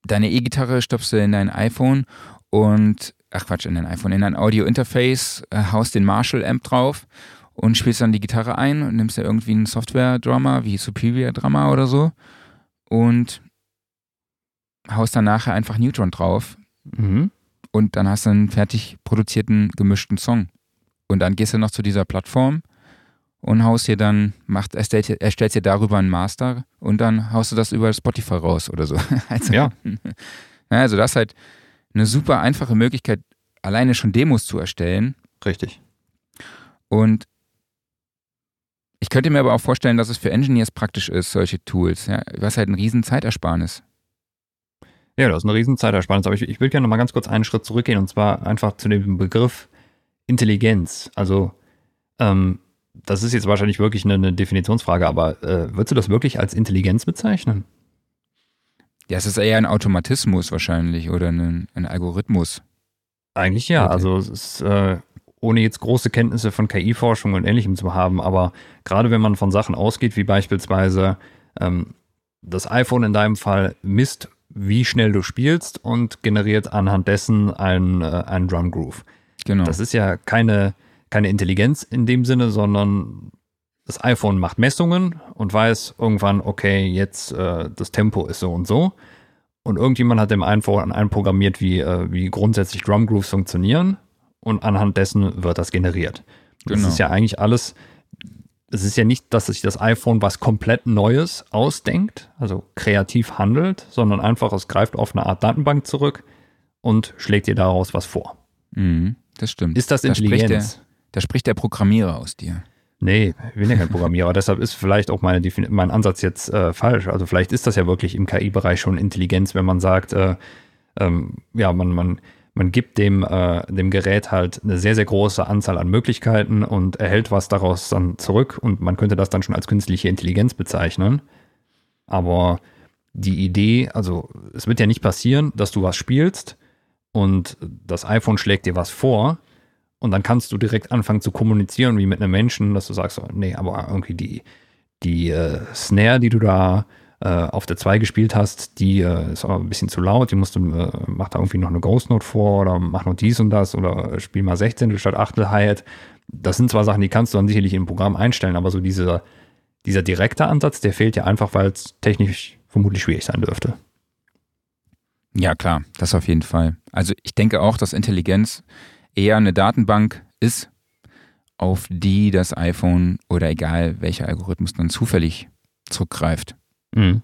deine E-Gitarre, stopfst du in dein iPhone und, ach Quatsch, in dein iPhone, in dein Audio-Interface, äh, haust den Marshall-Amp drauf und spielst dann die Gitarre ein und nimmst da irgendwie einen Software-Drummer wie Superior Drummer oder so und haust dann nachher einfach Neutron drauf Mhm. und dann hast du einen fertig produzierten, gemischten Song. Und dann gehst du noch zu dieser Plattform und haust dir dann, macht, erstellst, erstellst dir darüber einen Master und dann haust du das über Spotify raus oder so. (laughs) Also, (laughs) Ja. Also das ist halt eine super einfache Möglichkeit, alleine schon Demos zu erstellen. Richtig. Und ich könnte mir aber auch vorstellen, dass es für Engineers praktisch ist, solche Tools. Ja, was halt ein riesen Zeitersparnis. Ja, das ist eine riesen Zeitersparnis. Aber ich, ich würde gerne noch mal ganz kurz einen Schritt zurückgehen und zwar einfach zu dem Begriff Intelligenz. Also ähm, das ist jetzt wahrscheinlich wirklich eine, eine Definitionsfrage, aber äh, würdest du das wirklich als Intelligenz bezeichnen? Ja, es ist eher ein Automatismus wahrscheinlich oder ein, ein Algorithmus. Eigentlich ja. Also es ist, äh, ohne jetzt große Kenntnisse von KI-Forschung und ähnlichem zu haben, aber gerade wenn man von Sachen ausgeht, wie beispielsweise ähm, das iPhone in deinem Fall misst, wie schnell du spielst und generiert anhand dessen einen, äh, einen Drum Groove. Genau. Das ist ja keine, keine Intelligenz in dem Sinne, sondern das iPhone macht Messungen und weiß irgendwann, okay, jetzt äh, das Tempo ist so und so. Und irgendjemand hat dem iPhone einprogrammiert, wie, äh, wie grundsätzlich Drum Grooves funktionieren. Und anhand dessen wird das generiert. Das Genau. ist ja eigentlich alles. Es ist ja nicht, dass sich das iPhone was komplett Neues ausdenkt, also kreativ handelt, sondern einfach, es greift auf eine Art Datenbank zurück und schlägt dir daraus was vor. Mhm, das stimmt. Ist das Intelligenz? Da spricht der Programmierer aus dir. Nee, ich bin ja kein Programmierer. (laughs) Deshalb ist vielleicht auch meine, mein Ansatz jetzt äh, falsch. Also vielleicht ist das ja wirklich im KI-Bereich schon Intelligenz, wenn man sagt, äh, ähm, ja, man, man, man gibt dem, äh, dem Gerät halt eine sehr, sehr große Anzahl an Möglichkeiten und erhält was daraus dann zurück und man könnte das dann schon als künstliche Intelligenz bezeichnen. Aber die Idee, also es wird ja nicht passieren, dass du was spielst und das iPhone schlägt dir was vor, und dann kannst du direkt anfangen zu kommunizieren wie mit einem Menschen, dass du sagst, nee, aber irgendwie die, die äh, Snare, die du da äh, auf der 2 gespielt hast, die äh, ist aber ein bisschen zu laut, die musst du, äh, mach da irgendwie noch eine Ghost Note vor oder mach noch dies und das oder spiel mal 16 statt 8 Hi-Hat. Das sind zwar Sachen, die kannst du dann sicherlich im Programm einstellen, aber so dieser, dieser direkte Ansatz, der fehlt ja einfach, weil es technisch vermutlich schwierig sein dürfte. Ja, klar, das auf jeden Fall. Also ich denke auch, dass Intelligenz eher eine Datenbank ist, auf die das iPhone oder egal welcher Algorithmus dann zufällig zurückgreift. Mhm.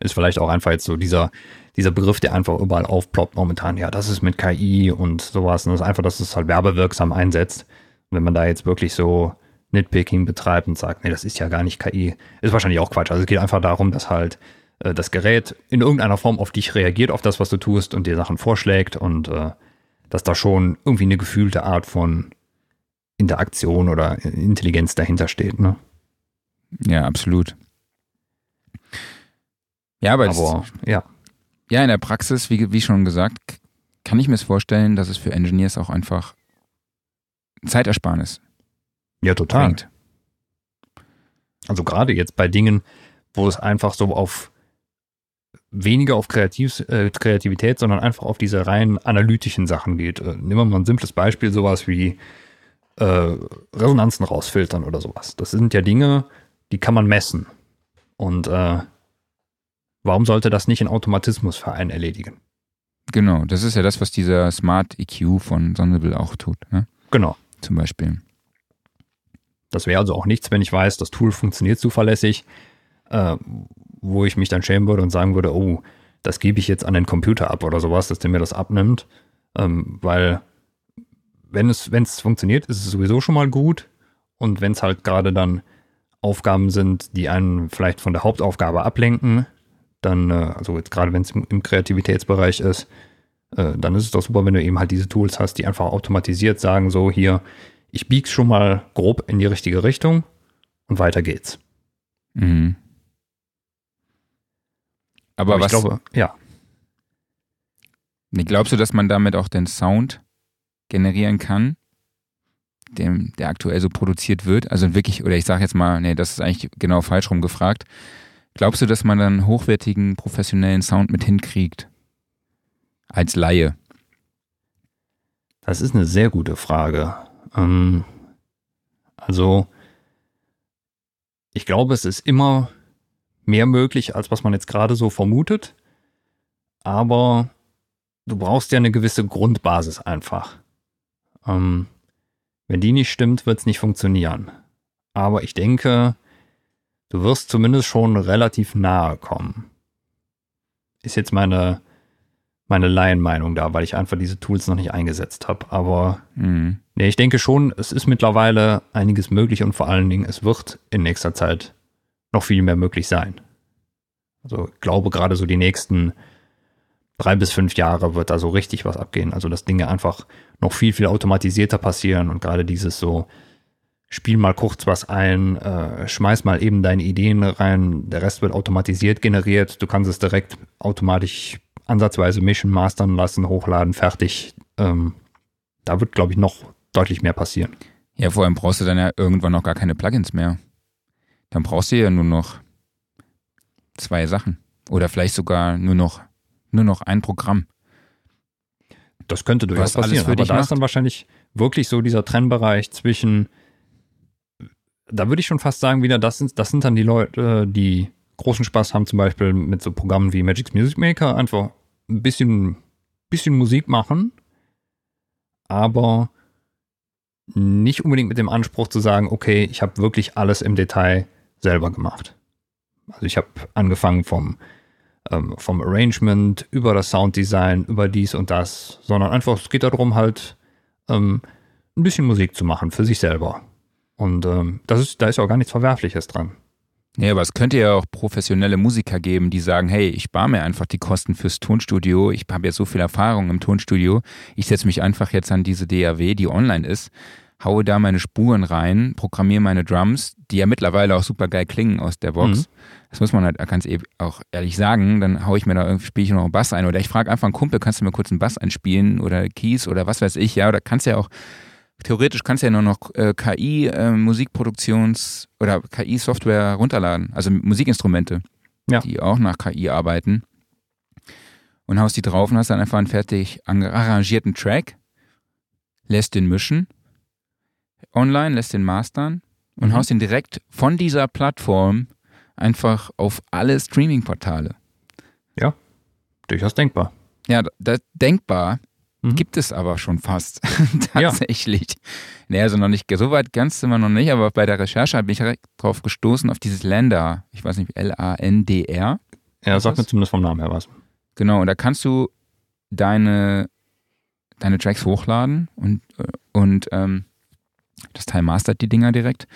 Ist vielleicht auch einfach jetzt so dieser, dieser Begriff, der einfach überall aufploppt momentan. Ja, das ist mit KI und sowas. Und das ist einfach, dass es halt werbewirksam einsetzt. Und wenn man da jetzt wirklich so Nitpicking betreibt und sagt, nee, das ist ja gar nicht KI, ist wahrscheinlich auch Quatsch. Also es geht einfach darum, dass halt äh, das Gerät in irgendeiner Form auf dich reagiert, auf das, was du tust und dir Sachen vorschlägt und äh, dass da schon irgendwie eine gefühlte Art von Interaktion oder Intelligenz dahinter steht. Ne? Ja, absolut. Ja, aber, es- Aber ja, ja, in der Praxis, wie, wie schon gesagt, kann ich mir es vorstellen, dass es für Engineers auch einfach Zeitersparnis ja, total. bringt. Also gerade jetzt bei Dingen, wo es einfach so auf weniger auf Kreativ, äh, Kreativität, sondern einfach auf diese rein analytischen Sachen geht. Äh, nehmen wir mal ein simples Beispiel, sowas wie äh, Resonanzen rausfiltern oder sowas. Das sind ja Dinge, die kann man messen. Und äh, warum sollte das nicht ein Automatismus für einen erledigen? Genau, das ist ja das, was dieser Smart EQ von Sonnebill auch tut, ne? Genau. zum Beispiel. Das wäre also auch nichts, wenn ich weiß, das Tool funktioniert zuverlässig, äh, wo ich mich dann schämen würde und sagen würde, oh, das gebe ich jetzt an den Computer ab oder sowas, dass der mir das abnimmt. Ähm, weil wenn es, wenn es funktioniert, ist es sowieso schon mal gut. Und wenn es halt gerade dann Aufgaben sind, die einen vielleicht von der Hauptaufgabe ablenken, dann, äh, also jetzt gerade wenn es im, im Kreativitätsbereich ist, äh, dann ist es doch super, wenn du eben halt diese Tools hast, die einfach automatisiert sagen, so hier, ich bieg's schon mal grob in die richtige Richtung und weiter geht's. Mhm. Aber, ich was glaube, ja, glaubst du, dass man damit auch den Sound generieren kann, dem, der aktuell so produziert wird? Also wirklich, oder ich sage jetzt mal, nee, das ist eigentlich genau falsch rum gefragt. Glaubst du, dass man dann hochwertigen, professionellen Sound mit hinkriegt? Als Laie. das ist eine sehr gute Frage. Ähm, also, ich glaube, es ist immer mehr möglich, als was man jetzt gerade so vermutet. Aber du brauchst ja eine gewisse Grundbasis einfach. Ähm, wenn die nicht stimmt, wird es nicht funktionieren. Aber ich denke, du wirst zumindest schon relativ nahe kommen. Ist jetzt meine, meine Laienmeinung da, weil ich einfach diese Tools noch nicht eingesetzt habe. Aber Mhm. nee, ich denke schon, es ist mittlerweile einiges möglich und vor allen Dingen, es wird in nächster Zeit noch viel mehr möglich sein. Also ich glaube gerade so die nächsten drei bis fünf Jahre wird da so richtig was abgehen. Also dass Dinge einfach noch viel, viel automatisierter passieren und gerade dieses so, spiel mal kurz was ein, äh, schmeiß mal eben deine Ideen rein, der Rest wird automatisiert generiert, du kannst es direkt automatisch ansatzweise mischen, mastern lassen, hochladen, fertig. Ähm, da wird, glaube ich, noch deutlich mehr passieren. Ja, vor allem brauchst du dann ja irgendwann noch gar keine Plugins mehr. Dann brauchst du ja nur noch zwei Sachen. Oder vielleicht sogar nur noch, nur noch ein Programm. Das könnte durchaus Was passieren. aber da macht. ist dann wahrscheinlich wirklich so dieser Trennbereich zwischen, da würde ich schon fast sagen, wieder, das sind, das sind dann die Leute, die großen Spaß haben, zum Beispiel mit so Programmen wie Magic's Music Maker, einfach ein bisschen, bisschen Musik machen, aber nicht unbedingt mit dem Anspruch zu sagen, okay, ich habe wirklich alles im Detail selber gemacht. Also ich habe angefangen vom ähm, vom Arrangement über das Sounddesign, über dies und das, sondern einfach, es geht darum, halt ähm, ein bisschen Musik zu machen für sich selber. Und ähm, das ist, da ist auch gar nichts Verwerfliches dran. Ja, aber es könnte ja auch professionelle Musiker geben, die sagen, hey, ich spare mir einfach die Kosten fürs Tonstudio, ich habe jetzt so viel Erfahrung im Tonstudio, ich setze mich einfach jetzt an diese DAW, die online ist, haue da meine Spuren rein, programmiere meine Drums, die ja mittlerweile auch super geil klingen aus der Box. Mhm. Das muss man halt ganz e- auch ehrlich sagen, dann haue ich mir da irgendwie, spiele ich noch einen Bass ein. Oder ich frage einfach einen Kumpel, kannst du mir kurz einen Bass einspielen? Oder Keys oder was weiß ich, ja, oder kannst ja auch theoretisch kannst du ja nur noch äh, KI äh, Musikproduktions oder KI Software runterladen, also Musikinstrumente, Ja. die auch nach KI arbeiten. Und haust die drauf und hast dann einfach einen fertig arrangierten Track, lässt den mischen online, lässt den mastern und Mhm. haust ihn direkt von dieser Plattform einfach auf alle Streaming-Portale. Durchaus denkbar. Ja, das denkbar Mhm. gibt es aber schon fast (laughs) tatsächlich. Nee, also noch nicht, so weit ganz sind wir noch nicht, aber bei der Recherche bin ich direkt drauf gestoßen, auf dieses Lander, ich weiß nicht, L-A-N-D-R. Ja, sagt mir zumindest vom Namen her was. Genau, und da kannst du deine, deine Tracks hochladen und, äh, und ähm, das Teil mastert die Dinger direkt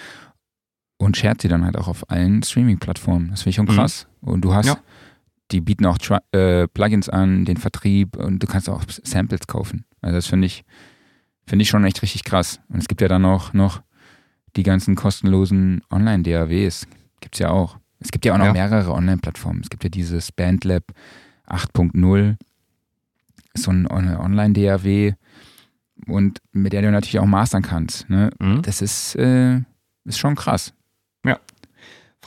und shared sie dann halt auch auf allen Streaming-Plattformen. Das finde ich schon Mhm. krass. Und du hast, Ja. die bieten auch Tra äh, Plugins an, den Vertrieb und du kannst auch Samples kaufen. Also das finde ich, finde ich schon echt richtig krass. Und es gibt ja dann auch noch die ganzen kostenlosen Online-DAWs. Gibt es ja auch. Es gibt ja auch noch Ja. mehrere Online-Plattformen. Es gibt ja dieses Bandlab 8.0, ist so ein- Online-DAW und mit der du natürlich auch mastern kannst. Ne? Mhm. Das ist, äh, ist schon krass.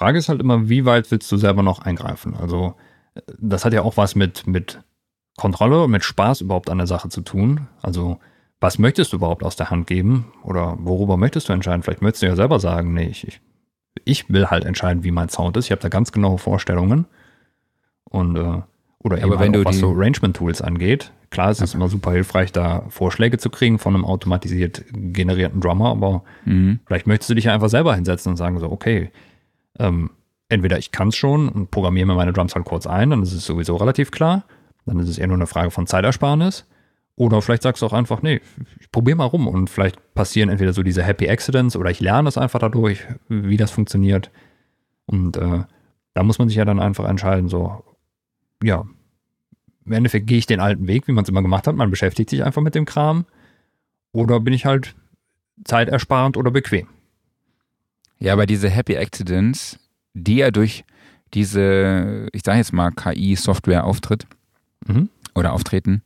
Frage ist halt immer, wie weit willst du selber noch eingreifen? Also, das hat ja auch was mit, mit Kontrolle und mit Spaß überhaupt an der Sache zu tun. Also, was möchtest du überhaupt aus der Hand geben? Oder worüber möchtest du entscheiden? Vielleicht möchtest du ja selber sagen, nee, ich, ich, ich will halt entscheiden, wie mein Sound ist. Ich habe da ganz genaue Vorstellungen. Und, äh, oder eben aber wenn halt du auch, was die- so Arrangement-Tools angeht. Klar, es ist immer super hilfreich, da Vorschläge zu kriegen von einem automatisiert generierten Drummer, aber Mhm. Vielleicht möchtest du dich ja einfach selber hinsetzen und sagen so, okay, ähm, entweder ich kann es schon und programmiere mir meine Drums halt kurz ein, dann ist es sowieso relativ klar. Dann ist es eher nur eine Frage von Zeitersparnis. Oder vielleicht sagst du auch einfach, nee, ich probiere mal rum und vielleicht passieren entweder so diese Happy Accidents oder ich lerne es einfach dadurch, wie das funktioniert. Und äh, da muss man sich ja dann einfach entscheiden, so, ja, im Endeffekt gehe ich den alten Weg, wie man es immer gemacht hat, man beschäftigt sich einfach mit dem Kram. Oder bin ich halt zeitersparend oder bequem. Ja, aber diese Happy Accidents, die ja durch diese, ich sage jetzt mal, KI-Software auftritt Mhm. oder auftreten,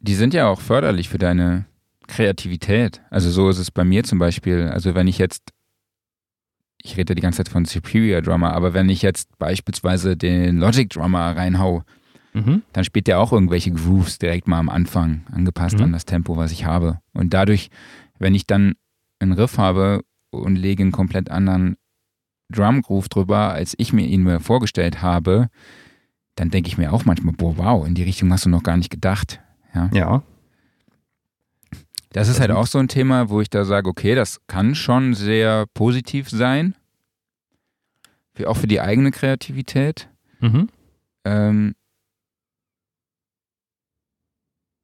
die sind ja auch förderlich für deine Kreativität. Also so ist es bei mir zum Beispiel. Also wenn ich jetzt, ich rede die ganze Zeit von Superior Drummer, aber wenn ich jetzt beispielsweise den Logic Drummer reinhau, Mhm. dann spielt der auch irgendwelche Grooves direkt mal am Anfang, angepasst Mhm. an das Tempo, was ich habe. Und dadurch, wenn ich dann einen Riff habe und lege einen komplett anderen Drum Groove drüber, als ich mir ihn mir vorgestellt habe, dann denke ich mir auch manchmal, boah, wow, in die Richtung hast du noch gar nicht gedacht. Ja. Das ist halt auch so ein Thema, wo ich da sage, okay, das kann schon sehr positiv sein. Für, auch für die eigene Kreativität. Mhm. Ähm,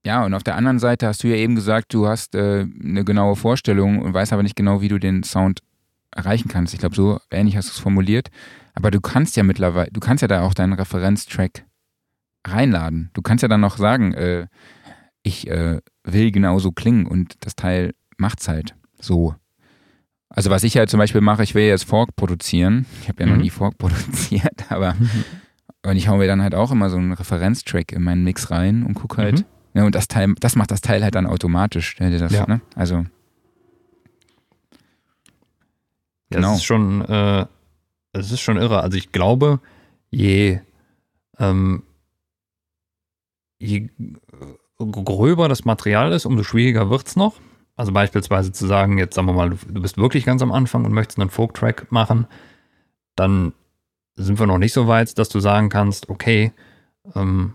Ja, und auf der anderen Seite hast du ja eben gesagt, du hast äh, eine genaue Vorstellung und weißt aber nicht genau, wie du den Sound erreichen kannst. Ich glaube, so ähnlich hast du es formuliert. Aber du kannst ja mittlerweile, du kannst ja da auch deinen Referenztrack reinladen. Du kannst ja dann noch sagen, äh, ich äh, will genauso klingen und das Teil macht's halt so. Also was ich halt zum Beispiel mache, ich will jetzt Fork produzieren. Ich habe ja noch Mhm. nie Fork (laughs) produziert, aber (laughs) und ich hau mir dann halt auch immer so einen Referenztrack in meinen Mix rein und gucke halt. Mhm. Ja, und das Teil, das macht das Teil halt dann automatisch. Dir das, Ja. ne? Also, Ja, Genau. Es ist schon, äh, es ist schon irre. Also ich glaube, je, ähm, je gröber das Material ist, umso schwieriger wird es noch. Also beispielsweise zu sagen, jetzt sagen wir mal, du, bist wirklich ganz am Anfang und möchtest einen Folk-Track machen, dann sind wir noch nicht so weit, dass du sagen kannst, okay, ähm,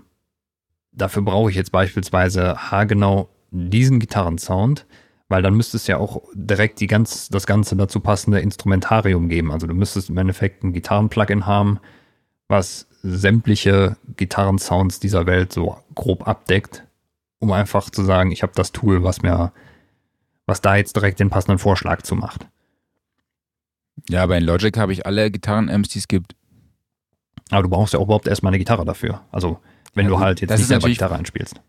dafür brauche ich jetzt beispielsweise haargenau diesen Gitarrensound, weil dann müsstest du ja auch direkt die ganz, das Ganze dazu passende Instrumentarium geben. Also du müsstest im Endeffekt ein Gitarren-Plugin haben, was sämtliche Gitarrensounds dieser Welt so grob abdeckt, um einfach zu sagen, ich habe das Tool, was mir, was da jetzt direkt den passenden Vorschlag zu macht. ja, aber in Logic habe ich alle Gitarren-Amps, die es gibt. Aber du brauchst ja auch überhaupt erstmal eine Gitarre dafür. Also wenn Ja, du halt jetzt nicht selber Gitarre einspielst.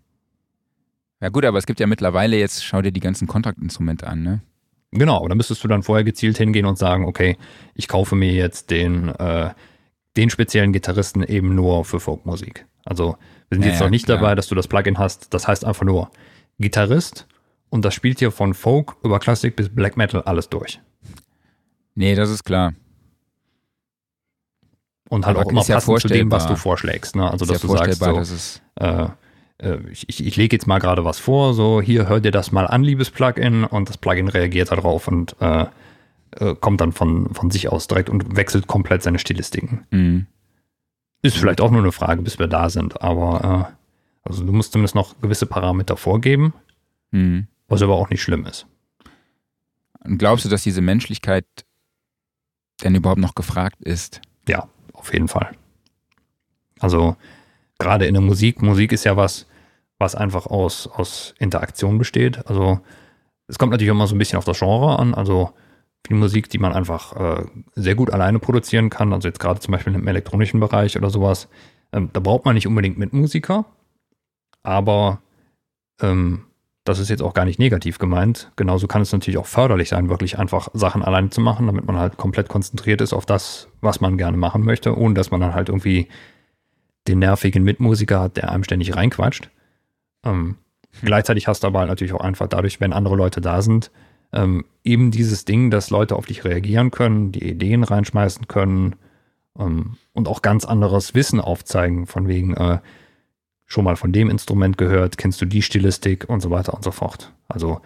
Ja gut, aber es gibt ja mittlerweile jetzt, schau dir die ganzen Kontraktinstrumente an, ne? Genau, aber dann müsstest du dann vorher gezielt hingehen und sagen, okay, ich kaufe mir jetzt den, äh, den speziellen Gitarristen eben nur für Folkmusik. Also wir sind Ja, jetzt ja, noch nicht klar. dabei, dass du das Plugin hast. Das heißt einfach nur Gitarrist und das spielt hier von Folk über Klassik bis Black Metal alles durch. Nee, das ist klar. Und halt Aber auch immer ja passend zu dem, was du vorschlägst. Ne? Also ist ja dass du sagst, so, dass äh, äh, ich, ich, ich lege jetzt mal gerade was vor, so hier hör dir das mal an, liebes Plugin, und das Plugin reagiert darauf und äh, äh, kommt dann von, von sich aus direkt und wechselt komplett seine Stilistiken. Mhm. Ist vielleicht auch nur eine Frage, bis wir da sind, aber äh, also du musst zumindest noch gewisse Parameter vorgeben, Mhm. was aber auch nicht schlimm ist. Und glaubst du, dass diese Menschlichkeit denn überhaupt noch gefragt ist? Ja, auf jeden Fall. Also gerade in der Musik, Musik ist ja was, was einfach aus, aus Interaktion besteht. Also es kommt natürlich immer so ein bisschen auf das Genre an. Also viel Musik, die man einfach äh, sehr gut alleine produzieren kann. Also jetzt gerade zum Beispiel im elektronischen Bereich oder sowas. Ähm, da braucht man nicht unbedingt Mitmusiker, aber ähm, das ist jetzt auch gar nicht negativ gemeint. Genauso kann es natürlich auch förderlich sein, wirklich einfach Sachen alleine zu machen, damit man halt komplett konzentriert ist auf das, was man gerne machen möchte, ohne dass man dann halt irgendwie den nervigen Mitmusiker hat, der einem ständig reinquatscht. Ähm, gleichzeitig hast du aber halt natürlich auch einfach dadurch, wenn andere Leute da sind, ähm, eben dieses Ding, dass Leute auf dich reagieren können, die Ideen reinschmeißen können ähm, und auch ganz anderes Wissen aufzeigen, von wegen äh, schon mal von dem Instrument gehört, kennst du die Stilistik und so weiter und so fort. Also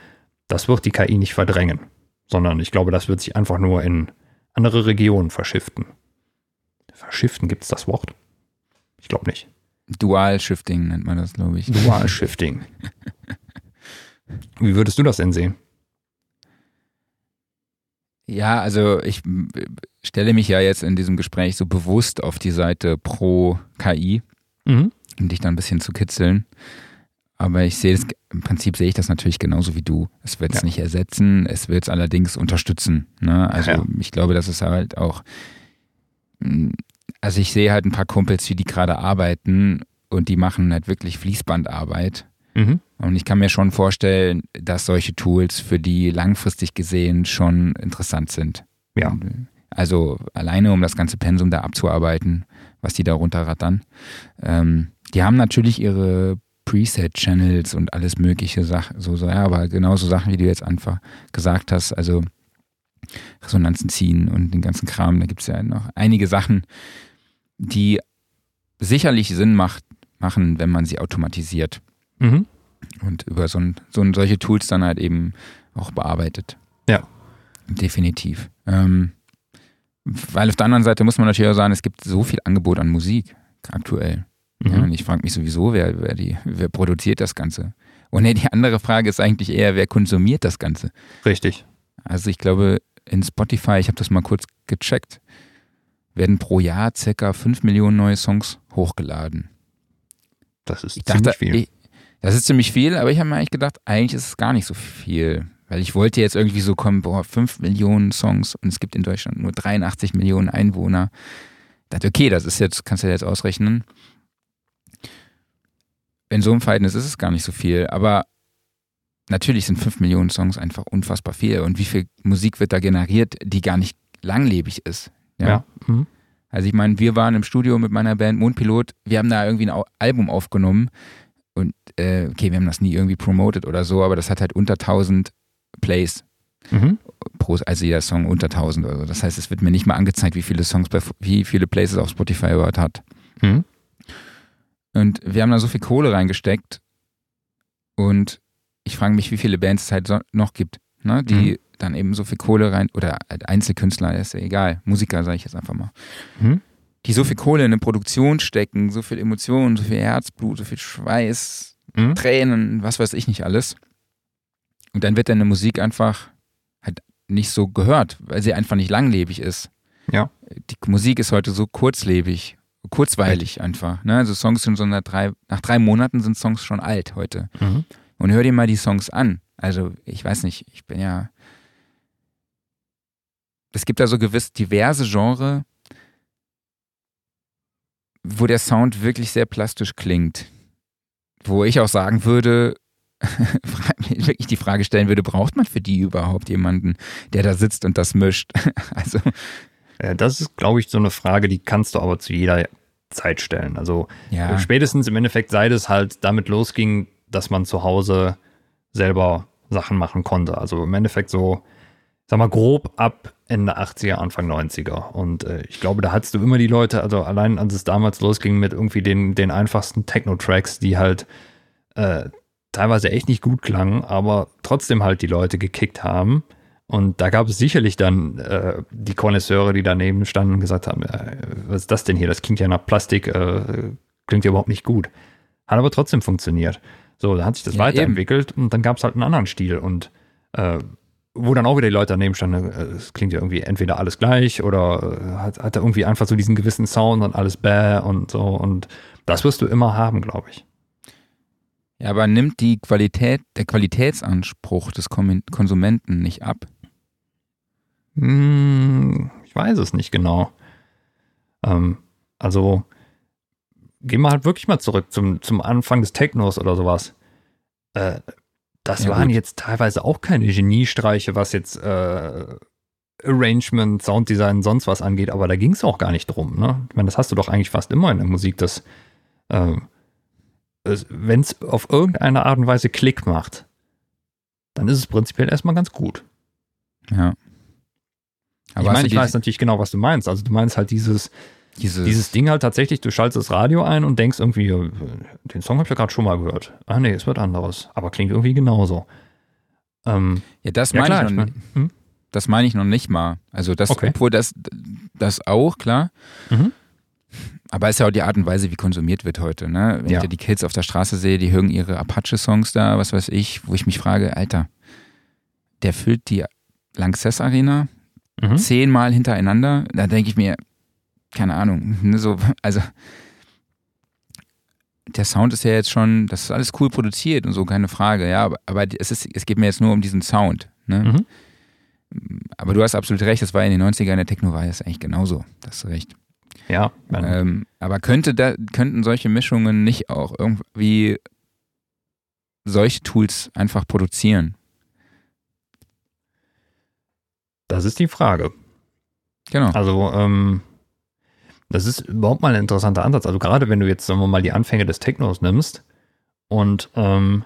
das wird die KI nicht verdrängen, sondern ich glaube, das wird sich einfach nur in andere Regionen verschiften. Verschiften, gibt es das Wort? Ich glaube nicht. Dual Shifting nennt man das, glaube ich. Dual Shifting. (laughs) Wie würdest du das denn sehen? Ja, also ich stelle mich ja jetzt in diesem Gespräch so bewusst auf die Seite pro KI, Mhm. um dich da ein bisschen zu kitzeln. Aber ich sehe es, im Prinzip sehe ich das natürlich genauso wie du. Es wird es Ja. nicht ersetzen, es wird es allerdings unterstützen. Ne? Also Ja. ich glaube, das ist halt auch, also ich sehe halt ein paar Kumpels, wie die gerade arbeiten und die machen halt wirklich Fließbandarbeit. Mhm. Und ich kann mir schon vorstellen, dass solche Tools für die langfristig gesehen schon interessant sind. Ja. Also alleine, um das ganze Pensum da abzuarbeiten, was die da runterrattern. Ähm, die haben natürlich ihre Preset-Channels und alles mögliche Sachen, so, so, ja, aber genauso Sachen, wie du jetzt einfach gesagt hast, also Resonanzen ziehen und den ganzen Kram, da gibt es ja noch einige Sachen, die sicherlich Sinn macht, machen, wenn man sie automatisiert Mhm. und über so, ein, so ein, solche Tools dann halt eben auch bearbeitet. Ja. Definitiv. Ähm, weil auf der anderen Seite muss man natürlich auch sagen, es gibt so viel Angebot an Musik aktuell. Ja, Mhm. und ich frage mich sowieso, wer, wer, die, wer produziert das Ganze? Und die andere Frage ist eigentlich eher, wer konsumiert das Ganze? Richtig. Also ich glaube, in Spotify, ich habe das mal kurz gecheckt, werden pro Jahr circa 5 Millionen neue Songs hochgeladen. Das ist Ich ziemlich dachte, viel. ich, Das ist ziemlich viel, aber ich habe mir eigentlich gedacht, eigentlich ist es gar nicht so viel. Weil ich wollte jetzt irgendwie so kommen, boah, 5 Millionen Songs und es gibt in Deutschland nur 83 Millionen Einwohner. Ich dachte, okay, das ist jetzt, kannst du jetzt ausrechnen. In so einem Verhältnis ist es gar nicht so viel, aber natürlich sind 5 Millionen Songs einfach unfassbar viel. Und wie viel Musik wird da generiert, die gar nicht langlebig ist? Ja. ja. Mhm. Also ich meine, wir waren im Studio mit meiner Band Mondpilot, wir haben da irgendwie ein Album aufgenommen und äh, okay, wir haben das nie irgendwie promoted oder so, aber das hat halt unter 1000 Plays. Mhm. Pro, also jeder Song unter 1000 oder so. Das heißt, es wird mir nicht mal angezeigt, wie viele Songs, bei, wie viele Plays es auf Spotify überhaupt hat. Mhm. Und wir haben da so viel Kohle reingesteckt und ich frage mich, wie viele Bands es halt noch gibt, ne, die mhm. dann eben so viel Kohle rein, oder Einzelkünstler, ist ja egal, Musiker sage ich jetzt einfach mal, mhm. Die so viel Kohle in eine Produktion stecken, so viel Emotionen, so viel Herzblut, so viel Schweiß, mhm. Tränen, was weiß ich nicht alles. Und dann wird deine Musik einfach halt nicht so gehört, weil sie einfach nicht langlebig ist. Ja. Die Musik ist heute so kurzlebig, kurzweilig einfach. Ne? Also Songs sind so nach drei, nach drei Monaten sind Songs schon alt heute. Mhm. Und hör dir mal die Songs an. Also ich weiß nicht, ich bin ja. Es gibt da so gewiss diverse Genre, wo der Sound wirklich sehr plastisch klingt. Wo ich auch sagen würde, (laughs) wirklich die Frage stellen würde, braucht man für die überhaupt jemanden, der da sitzt und das mischt? (laughs) also. Das ist, glaube ich, so eine Frage, die kannst du aber zu jeder Zeit stellen. Also ja. spätestens im Endeffekt, seit es halt damit losging, dass man zu Hause selber Sachen machen konnte. Also im Endeffekt so, sag mal, grob ab Ende 80er, Anfang 90er. Und äh, ich glaube, da hattest du immer die Leute, also allein als es damals losging mit irgendwie den, den einfachsten Techno-Tracks, die halt äh, teilweise echt nicht gut klangen, aber trotzdem halt die Leute gekickt haben. Und da gab es sicherlich dann äh, die Konnoisseure, die daneben standen und gesagt haben, äh, was ist das denn hier? Das klingt ja nach Plastik, äh, klingt ja überhaupt nicht gut. Hat aber trotzdem funktioniert. So, da hat sich das ja, weiterentwickelt eben. und dann gab es halt einen anderen Stil und äh, wo dann auch wieder die Leute daneben standen, äh, es klingt ja irgendwie entweder alles gleich oder äh, hat, hat er irgendwie einfach so diesen gewissen Sound und alles bäh und so und das wirst du immer haben, glaube ich. Ja, aber nimmt die Qualität, der Qualitätsanspruch des Konsumenten nicht ab? Hm, ich weiß es nicht genau. Ähm, also gehen wir halt wirklich mal zurück zum, zum Anfang des Technos oder sowas. Äh, das ja, waren gut. jetzt teilweise auch keine Geniestreiche, was jetzt äh, Arrangement, Sounddesign, sonst was angeht, aber da ging es auch gar nicht drum. Ne? Ich meine, das hast du doch eigentlich fast immer in der Musik, dass äh, wenn es auf irgendeine Art und Weise Klick macht, dann ist es prinzipiell erstmal ganz gut. Ja. Aber ich meine, ich weiß natürlich genau, was du meinst. Also du meinst halt dieses, dieses, dieses Ding halt tatsächlich, du schaltest das Radio ein und denkst irgendwie, den Song habe ich ja gerade schon mal gehört. Ah nee, es wird anderes, aber klingt irgendwie genauso. Ähm, ja, das meine ja, ich, noch, ich mein, hm? das meine ich noch nicht mal. Also das, okay. obwohl das, das auch, klar. Mhm. Aber es ist ja auch die Art und Weise, wie konsumiert wird heute. Ne? Wenn ja. ich die Kids auf der Straße sehe, die hören ihre Apache-Songs da, was weiß ich, wo ich mich frage, Alter, der füllt die Lanxess Arena mhm. zehnmal hintereinander. Da denke ich mir, keine Ahnung, (laughs) ne, so, also der Sound ist ja jetzt schon, das ist alles cool produziert und so, keine Frage, ja, aber, aber es, ist, es geht mir jetzt nur um diesen Sound. Ne? Mhm. Aber du hast absolut recht, das war in den 90ern, der Techno war jetzt eigentlich genauso, das ist recht. Ja. Ähm, aber könnte da, könnten solche Mischungen nicht auch irgendwie solche Tools einfach produzieren? Das ist die Frage. Genau. Also, ähm, das ist überhaupt mal ein interessanter Ansatz. Also gerade wenn du jetzt, sagen wir mal, die Anfänge des Technos nimmst und ähm,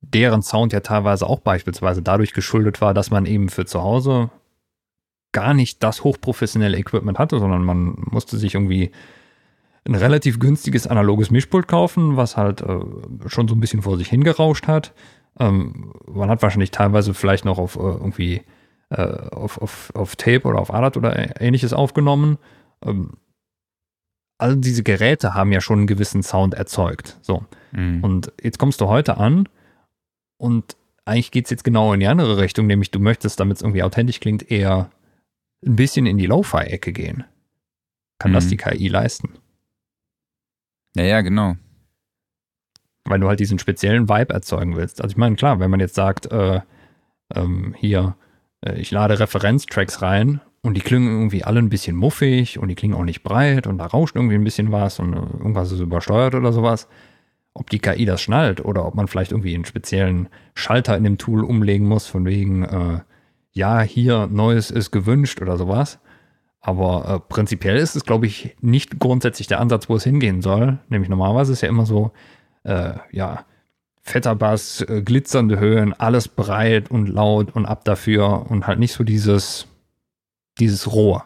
deren Sound ja teilweise auch beispielsweise dadurch geschuldet war, dass man eben für zu Hause gar nicht das hochprofessionelle Equipment hatte, sondern man musste sich irgendwie ein relativ günstiges analoges Mischpult kaufen, was halt äh, schon so ein bisschen vor sich hingerauscht hat. Ähm, man hat wahrscheinlich teilweise vielleicht noch auf äh, irgendwie äh, auf, auf, auf Tape oder auf ADAT oder ähnliches aufgenommen. Ähm, all diese Geräte haben ja schon einen gewissen Sound erzeugt. So. Mhm. Und jetzt kommst du heute an und eigentlich geht es jetzt genau in die andere Richtung, nämlich du möchtest, damit es irgendwie authentisch klingt, eher ein bisschen in die Lo-Fi-Ecke gehen. Kann mhm. das die KI leisten? Ja, ja, genau. Weil du halt diesen speziellen Vibe erzeugen willst. Also ich meine, klar, wenn man jetzt sagt, äh, ähm, hier, äh, ich lade Referenztracks rein und die klingen irgendwie alle ein bisschen muffig und die klingen auch nicht breit und da rauscht irgendwie ein bisschen was und äh, irgendwas ist übersteuert oder sowas. Ob die KI das schnallt oder ob man vielleicht irgendwie einen speziellen Schalter in dem Tool umlegen muss, von wegen, äh, ja, hier Neues ist gewünscht oder sowas. Aber äh, prinzipiell ist es, glaube ich, nicht grundsätzlich der Ansatz, wo es hingehen soll. Nämlich normalerweise ist ja immer so, äh, ja, fetter Bass, äh, glitzernde Höhen, alles breit und laut und ab dafür und halt nicht so dieses, dieses Rohr.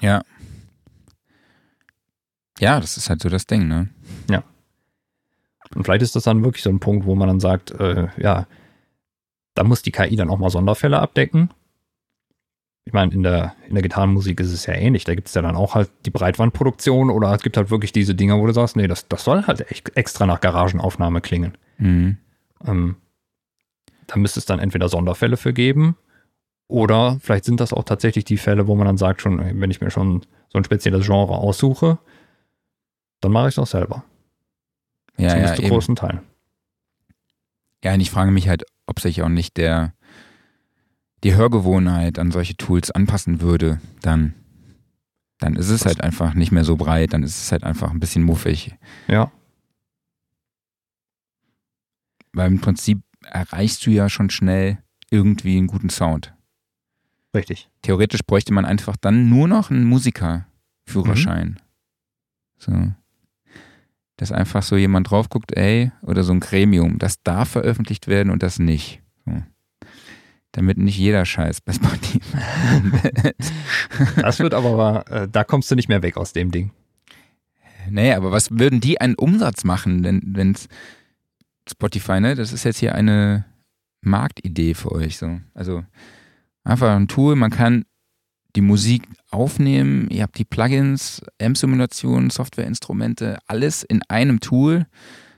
Ja. Ja, das ist halt so das Ding, ne? Ja. Und vielleicht ist das dann wirklich so ein Punkt, wo man dann sagt, äh, ja, da muss die KI dann auch mal Sonderfälle abdecken. Ich meine, in der, in der Gitarrenmusik ist es ja ähnlich. Da gibt es ja dann auch halt die Breitbandproduktion oder es gibt halt wirklich diese Dinger, wo du sagst, nee, das, das soll halt echt extra nach Garagenaufnahme klingen. Mhm. Ähm, da müsste es dann entweder Sonderfälle für geben oder vielleicht sind das auch tatsächlich die Fälle, wo man dann sagt, schon, wenn ich mir schon so ein spezielles Genre aussuche, dann mache ich es auch selber. Ja, Zumindest ja, zu eben. großen Teilen. ja, und ich frage mich halt, ob sich auch nicht der die Hörgewohnheit an solche Tools anpassen würde, dann, dann ist es Was? halt einfach nicht mehr so breit, dann ist es halt einfach ein bisschen muffig. Ja. Weil im Prinzip erreichst du ja schon schnell irgendwie einen guten Sound. Richtig. Theoretisch bräuchte man einfach dann nur noch einen Musikerführerschein. So. Dass einfach so jemand drauf guckt, ey, oder so ein Gremium, das darf veröffentlicht werden und das nicht. So. Damit nicht jeder Scheiß (laughs) bei Spotify. Das wird aber, äh, da kommst du nicht mehr weg aus dem Ding. nee, aber was würden die einen Umsatz machen, wenn wenn's Spotify, ne? Das ist jetzt hier eine Marktidee für euch so. Also einfach ein Tool, man kann die Musik aufnehmen, ihr habt die Plugins, Amp-Simulationen, Softwareinstrumente, alles in einem Tool.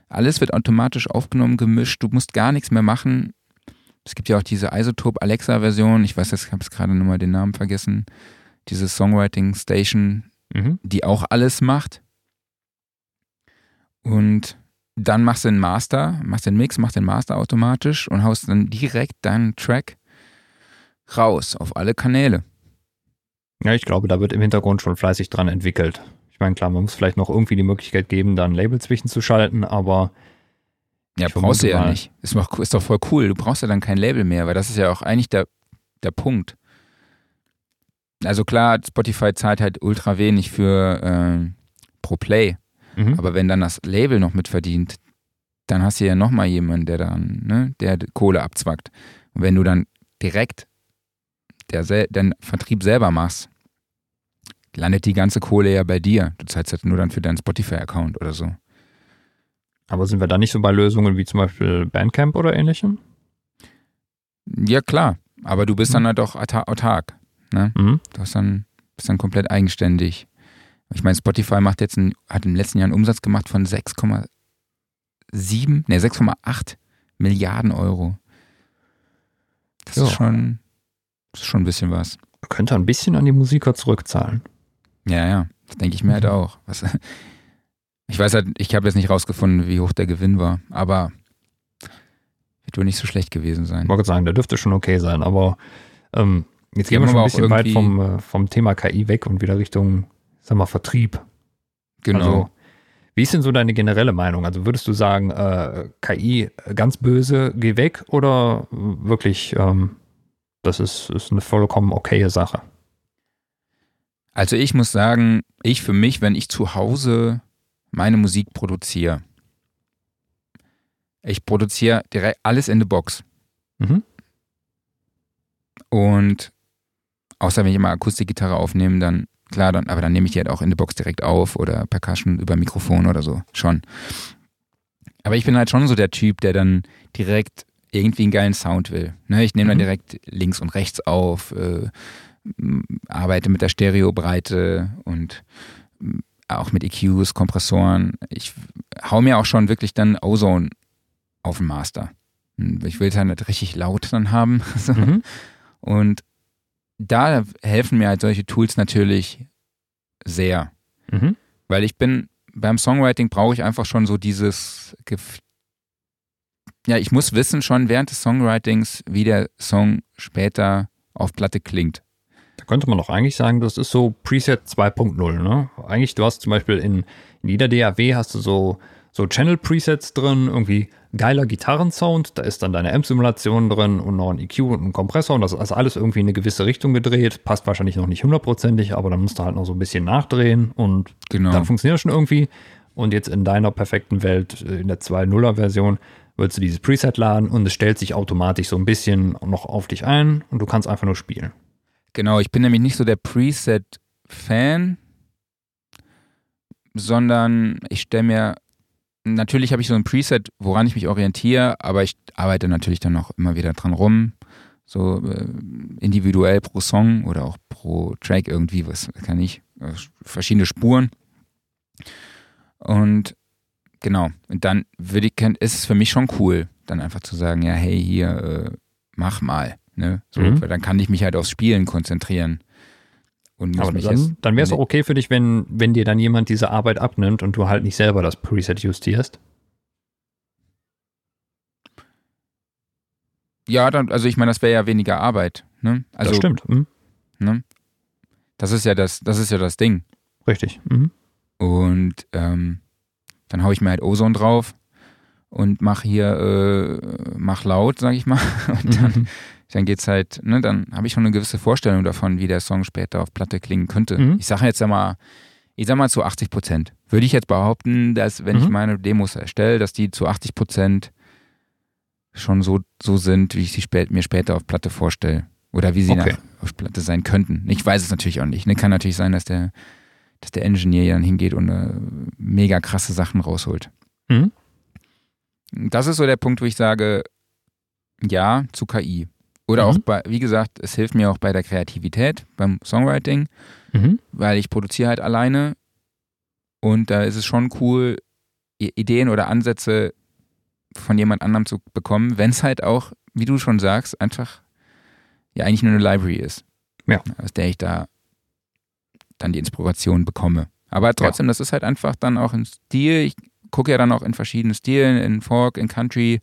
Alles wird automatisch aufgenommen, gemischt, du musst gar nichts mehr machen. Es gibt ja auch diese Isotope Alexa-Version, ich weiß jetzt, ich habe jetzt gerade nochmal den Namen vergessen, diese Songwriting Station, Mhm. die auch alles macht. Und dann machst du den Master, machst den Mix, machst den Master automatisch und haust dann direkt deinen Track raus auf alle Kanäle. Ja, ich glaube, da wird im Hintergrund schon fleißig dran entwickelt. Ich meine, klar, man muss vielleicht noch irgendwie die Möglichkeit geben, da ein Label zwischenzuschalten, aber Ja, brauchst du ja mal. nicht. Ist doch, ist doch voll cool. Du brauchst ja dann kein Label mehr, weil das ist ja auch eigentlich der, der Punkt. Also klar, Spotify zahlt halt ultra wenig für äh, pro Play. mhm. Aber wenn dann das Label noch mitverdient, dann hast du ja nochmal jemanden, der dann, ne, der Kohle abzwackt. Und wenn du dann direkt der sel den Vertrieb selber machst, landet die ganze Kohle ja bei dir. Du zahlst halt nur dann für deinen Spotify-Account oder so. aber sind wir da nicht so bei Lösungen wie zum Beispiel Bandcamp oder ähnlichem? Ja, klar. Aber du bist dann Mhm. halt auch autar- autark. Ne? Mhm. Du hast dann, bist dann komplett eigenständig. Ich meine, Spotify macht jetzt einen, hat im letzten Jahr einen Umsatz gemacht von 6,7, ne, 6,8 Milliarden Euro. Das Ja. ist schon, das ist schon ein bisschen was. Könnte ein bisschen an die Musiker zurückzahlen. Ja, ja, das denke ich mir halt auch. Was, (laughs) ich weiß halt, ich habe jetzt nicht rausgefunden, wie hoch der Gewinn war, aber wird wohl nicht so schlecht gewesen sein. Ich wollte sagen, der dürfte schon okay sein, aber ähm, jetzt gehen wir schon ein bisschen weit vom, äh, vom Thema KI weg und wieder Richtung, sag mal, Vertrieb. Genau. Also, wie ist denn so deine generelle Meinung? Also würdest du sagen, äh, KI ganz böse, geh weg oder wirklich, ähm, das ist, ist eine vollkommen okaye Sache? Also ich muss sagen, ich für mich, wenn ich zu Hause meine Musik produziere, ich produziere direkt alles in der Box. Mhm. Und außer wenn ich immer Akustikgitarre aufnehme, dann klar, dann, aber dann nehme ich die halt auch in der Box direkt auf oder Percussion über Mikrofon oder so, schon. Aber ich bin halt schon so der Typ, der dann direkt irgendwie einen geilen Sound will. Ne, ich nehme dann Mhm. direkt links und rechts auf, äh, arbeite mit der Stereobreite und m, auch mit EQs, Kompressoren. Ich hau mir auch schon wirklich dann Ozone auf den Master. Hm, Ich will es halt nicht richtig laut dann haben. (laughs) Mhm. Und da helfen mir halt solche Tools natürlich sehr. Mhm. Weil ich bin beim Songwriting brauche ich einfach schon so dieses, ja, ich muss wissen schon während des Songwritings, wie der Song später auf Platte klingt. Da könnte man doch eigentlich sagen, das ist so Preset 2.0, ne? Eigentlich, du hast zum Beispiel in, in jeder DAW hast du so, so Channel-Presets drin, irgendwie geiler Gitarrensound, da ist dann deine Amp-Simulation drin und noch ein EQ und ein Kompressor und das ist alles irgendwie in eine gewisse Richtung gedreht. Passt wahrscheinlich noch nicht hundertprozentig, aber dann musst du halt noch so ein bisschen nachdrehen und Genau. dann funktioniert das schon irgendwie. Und jetzt in deiner perfekten Welt, äh, in der 2.0er-Version, würdest du dieses Preset laden und es stellt sich automatisch so ein bisschen noch auf dich ein und du kannst einfach nur spielen. Genau, ich bin nämlich nicht so der Preset-Fan, sondern ich stelle mir, natürlich habe ich so ein Preset, woran ich mich orientiere, aber ich arbeite natürlich dann auch immer wieder dran rum, so äh, individuell pro Song oder auch pro Track irgendwie, was kann ich, äh, verschiedene Spuren. Und genau, und dann würde ich, ist es für mich schon cool, dann einfach zu sagen, ja, hey, hier, äh, mach mal. Ne? So, Mhm. weil dann kann ich mich halt aufs Spielen konzentrieren. Und muss Aber jetzt, dann, dann wäre es auch okay für dich, wenn, wenn dir dann jemand diese Arbeit abnimmt und du halt nicht selber das Preset justierst. Ja, dann, also ich meine, das wäre ja weniger Arbeit. Ne? Also, das stimmt. Mhm. Ne? Das ist ja das, das ist ja das Ding. Richtig. Mhm. Und ähm, dann haue ich mir halt Ozone drauf und mach hier, äh, mach laut, sag ich mal. (laughs) Und dann, Mhm. dann geht's halt, ne, dann habe ich schon eine gewisse Vorstellung davon, wie der Song später auf Platte klingen könnte. Mhm. Ich sage jetzt einmal, ich sag mal zu 80 Prozent. Würde ich jetzt behaupten, dass wenn ich Mhm. meine Demos erstelle, dass die zu 80 Prozent schon so, so sind, wie ich sie spät, mir später auf Platte vorstelle. Oder wie sie Okay. auf Platte sein könnten. Ich weiß es natürlich auch nicht. Ne? Kann natürlich sein, dass der, dass der Engineer dann hingeht und äh, mega krasse Sachen rausholt. Mhm. Das ist so der Punkt, wo ich sage, ja, zu KI. Oder Mhm. auch bei, wie gesagt, es hilft mir auch bei der Kreativität, beim Songwriting, Mhm. weil ich produziere halt alleine und da ist es schon cool, Ideen oder Ansätze von jemand anderem zu bekommen, wenn es halt auch, wie du schon sagst, einfach ja eigentlich nur eine Library ist. Ja. Aus der ich da dann die Inspiration bekomme. Aber trotzdem, das ist halt einfach dann auch ein Stil. Ich gucke ja dann auch in verschiedenen Stilen, in Folk, in Country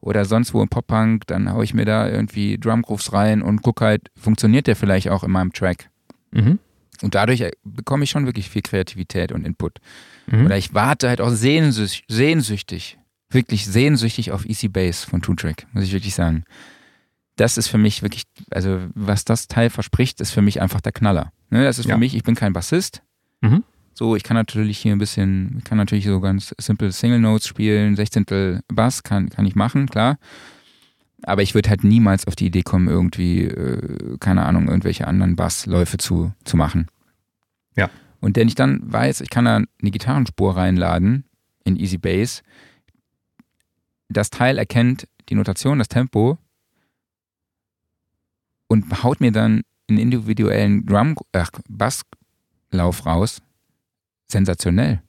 oder sonst wo im Pop-Punk. Dann haue ich mir da irgendwie Drumgrooves rein und gucke halt, funktioniert der vielleicht auch in meinem Track? Mhm. Und dadurch äh, bekomme ich schon wirklich viel Kreativität und Input. Mhm. Oder ich warte halt auch sehnsüchtig, sehnsüchtig, wirklich sehnsüchtig auf Easy Bass von Two Track, muss ich wirklich sagen. Das ist für mich wirklich, also was das Teil verspricht, ist für mich einfach der Knaller. Ne, das ist Ja. für mich, ich bin kein Bassist. Mhm. So, ich kann natürlich hier ein bisschen, ich kann natürlich so ganz simple Single Notes spielen, Sechzehntel Bass kann, kann ich machen, klar. Aber ich würde halt niemals auf die Idee kommen, irgendwie, äh, keine Ahnung, irgendwelche anderen Bassläufe zu, zu machen. Ja. Und wenn ich dann weiß, ich kann da eine Gitarrenspur reinladen in Easy Bass, das Teil erkennt die Notation, das Tempo und haut mir dann einen individuellen Drum, ach, Basslauf raus. Sensationell.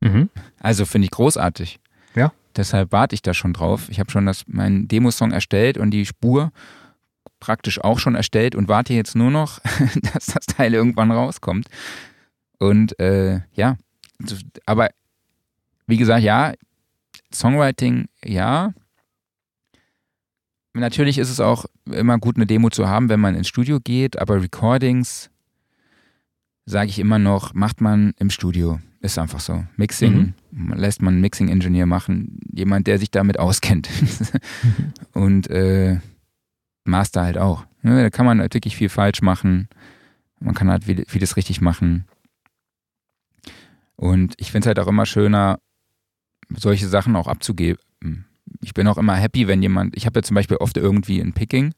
Mhm. Also finde ich großartig. Ja. Deshalb warte ich da schon drauf. Ich habe schon das, meinen Demosong erstellt und die Spur praktisch auch schon erstellt und warte jetzt nur noch, (laughs) dass das Teil irgendwann rauskommt. Und äh, ja, aber wie gesagt, ja, Songwriting, ja. Natürlich ist es auch immer gut, eine Demo zu haben, wenn man ins Studio geht, aber Recordings, sage ich immer noch, macht man im Studio. Ist einfach so. Mixing lässt man einen Mixing-Engineer machen, jemand, der sich damit auskennt. (laughs) Und äh, Master halt auch. Ne, Da kann man halt wirklich viel falsch machen. Man kann halt viel- vieles richtig machen. Und ich finde es halt auch immer schöner, solche Sachen auch abzugeben. Ich bin auch immer happy, wenn jemand, ich habe ja zum Beispiel oft irgendwie ein Picking